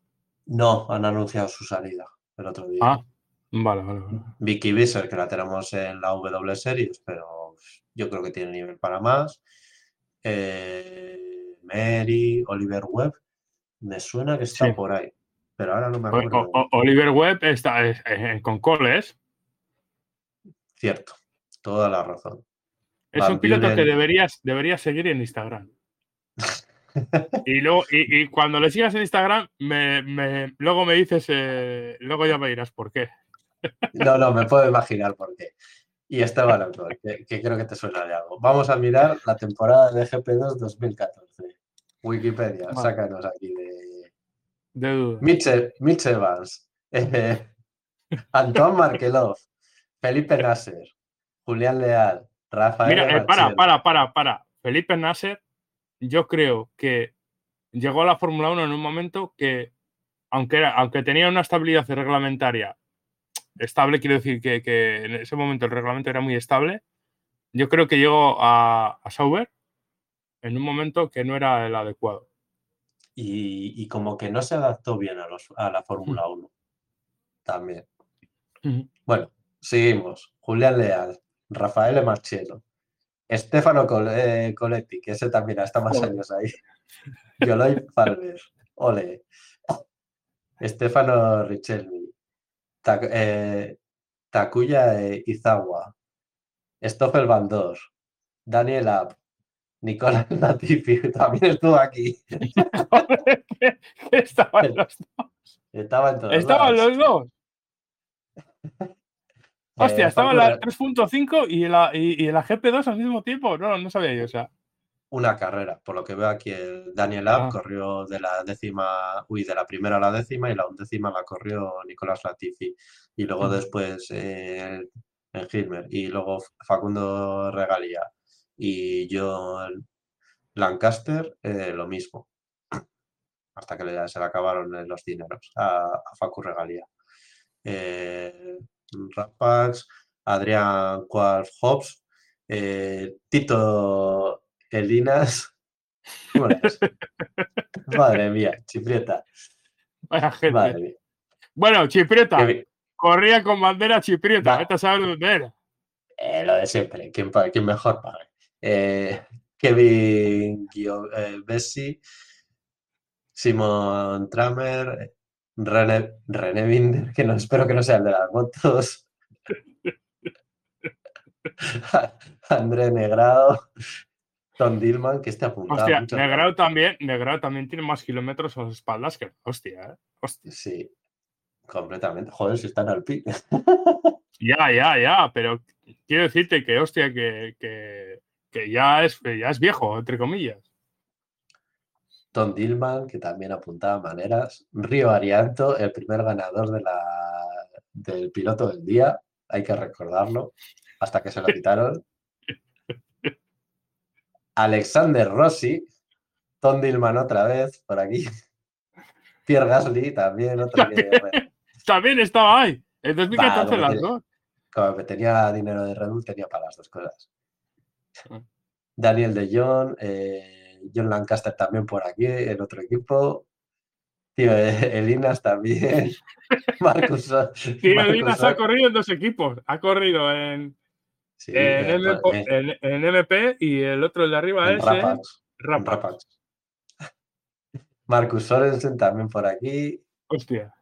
No, han anunciado su salida el otro día. Ah, vale, vale, vale. Vicky Visser, que la tenemos en la W Series, pero yo creo que tiene nivel para más. Eh, Mary, Oliver Webb, me suena que está Sí. por ahí, pero ahora no me acuerdo. o- Oliver Webb está eh, eh, con coles. Cierto, toda la razón. Es Van un piloto que deberías, deberías seguir en Instagram. Y luego, y, y cuando le sigas en Instagram, me, me- luego me dices, eh, luego ya me dirás por qué. No, no, me puedo imaginar por qué. Y Esteban Ocon, que, que creo que te suena de algo. Vamos a mirar la temporada de GP2 2014. Wikipedia, Vale. sácanos aquí de, De duda. Mitch, Mitch Evans, eh, Antoine Markelov, Felipe Nasser, Julián Leal, Rafael. Mira, eh, para, para, para, para. Felipe Nasser, yo creo que llegó a la Fórmula 1 en un momento que, aunque, era, aunque tenía una estabilidad reglamentaria estable, quiero decir que, que en ese momento el reglamento era muy estable, yo creo que llegó a, a Sauber en un momento que no era el adecuado. Y, y como que no se adaptó bien a, los, a la Fórmula 1. También. Bueno, seguimos. Julián Leal, Rafael Marchelo, Stefano Col- eh, Coletti, que ese también está más años ahí. Yoloy Farber, Ole. Stefano Richelmi, eh, Takuya eh, Izawa, Stoffel Van Dor, Daniel App, Nicolás Latifi, también estuvo aquí. Estaban los, Estaba en todos estaban lados. los dos. Hostia, Eh, estaba Facu la 3.5 y la, y, y la GP2 al mismo tiempo. No, no sabía yo. O sea, una carrera. Por lo que veo aquí, el Daniel Abt Ah. corrió de la décima, uy, de la primera a la décima y la undécima la corrió Nicolás Latifi. Y luego Ujú. después eh, en Hilmer. Y luego Facundo Regalía y John Lancaster, eh, lo mismo. Hasta que le- se le acabaron eh, los dineros a, a Facu Regalía. Eh, Rapax, Adrián Qualf Hobbs, eh, Tito Elinas. Madre mía, chiprieta. vaya gente. Madre mía. Bueno, Chiprieta. Corría con bandera Chiprieta. Vete a saber dónde era. Eh, lo de siempre, quien mejor pague. Eh, Kevin Gio- Bessi, Simon Tramer, René, René Binder, que no espero que no sea el de las motos. André Negrado, Tom Dillman, que está apuntado. Hostia, Negrao también, Negrao también tiene más kilómetros a las espaldas que. Hostia, ¿eh? Hostia. Sí, completamente. Joder, si están al pique. Ya, ya, ya. Pero quiero decirte que, hostia, que, que, que ya, es, que ya es viejo, entre comillas. Tom Dillman, que también apuntaba maneras. Río Arianto, el primer ganador de la, del piloto del día, hay que recordarlo, hasta que se lo quitaron. Alexander Rossi, Tom Dillman otra vez, por aquí. Pierre Gasly también, otro que También estaba ahí. En 2014 como las dos. como que tenía dinero de Red Bull, tenía para las dos cosas. Ah. Daniel de Jong, eh, John Lancaster también por aquí, en otro equipo. Tío, Elinas también. Marcus. Tío, Marcus Linas ha corrido en dos equipos. Ha corrido en, sí, en, MP, en- en MP y el otro el de arriba en es Rapax, en en Rapax. Rapax. Marcus Sorensen también por aquí. Hostia.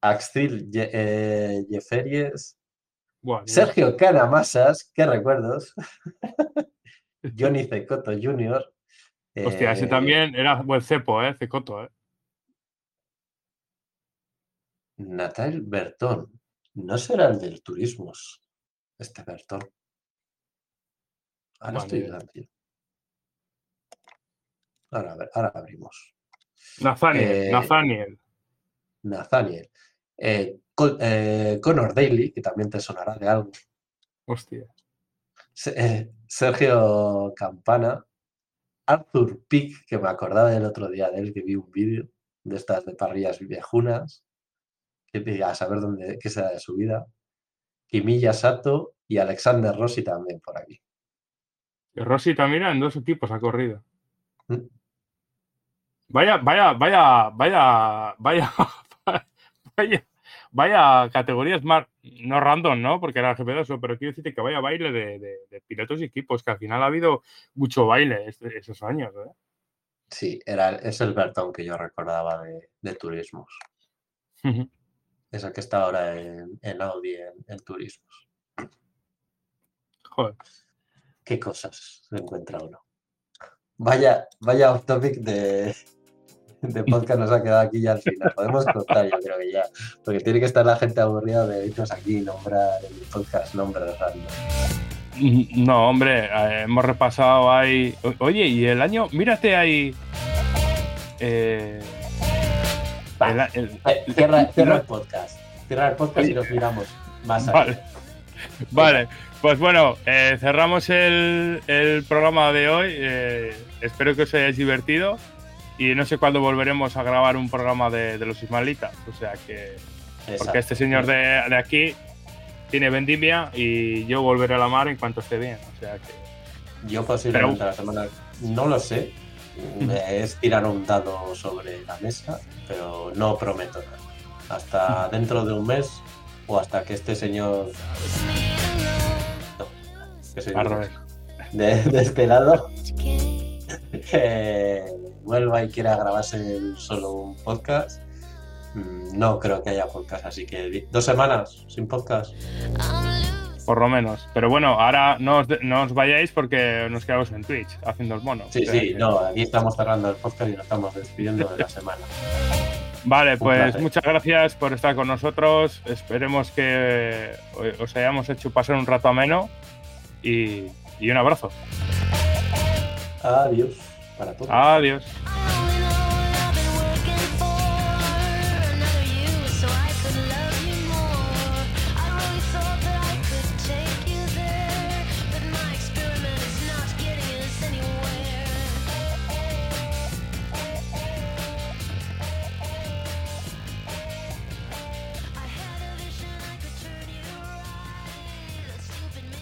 Axel Ye- eh. Sergio Canamasas, qué recuerdos. Johnny Cecoto Jr. Hostia, ese eh, también era buen cepo, ¿eh? Cecoto, ¿eh? Natal Bertón. No será el del turismos, este Bertón. Ahora Vale. estoy. Ahora, ahora abrimos. Nathaniel, Eh, Nathaniel. Nathaniel. Eh, eh, Connor Daly, que también te sonará de algo. Hostia. Eh, Sergio Campana. Arthur Pick, que me acordaba del otro día de él, que vi un vídeo de estas de parrillas viejunas. Que a saber dónde, qué será de su vida. Kimilla Sato y Alexander Rossi también por aquí. Rossi también en dos equipos ha corrido. Mm. Vaya, vaya, vaya, vaya, vaya, vaya, vaya categorías más, no random, ¿no? Porque era GP2, pero quiero decirte que vaya baile de, de- de pilotos y equipos, que al final ha habido mucho baile este- esos años, ¿eh? Sí, era, es el Bertón que yo recordaba de, de turismos. Es el que está ahora en, en Audi en, en turismos. Joder. ¿Qué cosas se encuentra uno? Vaya, vaya off topic de, de podcast nos ha quedado aquí ya al final. Podemos cortar, yo creo que ya. Porque tiene que estar la gente aburrida de irnos aquí y nombrar el podcast nombres random. No, hombre, eh, hemos repasado ahí. Oye, y el año, mírate ahí. eh, Va, el Eh, Cierra, cierra el podcast. Cierra el podcast y nos miramos más Vale. allá. Vale, pues bueno, eh, cerramos el, el programa de hoy. Eh, espero que os hayáis divertido y no sé cuándo volveremos a grabar un programa de, de los ismaelitas. O sea que, porque este señor de, de aquí tiene vendimia y yo volveré a la mar en cuanto esté bien. O sea que, Yo posiblemente la semana, no lo sé, es tirar un dado sobre la mesa, pero no prometo nada. Hasta dentro de un mes o hasta que este señor... No, que soy de, de este lado eh, vuelva y quiera grabarse solo un podcast. Mm, No creo que haya podcast, así que dos semanas sin podcast. Por lo menos. Pero bueno, ahora no os, no os vayáis porque nos quedamos en Twitch haciendo el mono. Sí, O sea sí, que- no, aquí estamos cerrando el podcast y nos estamos despidiendo de la semana. Vale, pues muchas gracias por estar con nosotros. Esperemos que os hayamos hecho pasar un rato ameno y, y un abrazo. Adiós para todos. Adiós.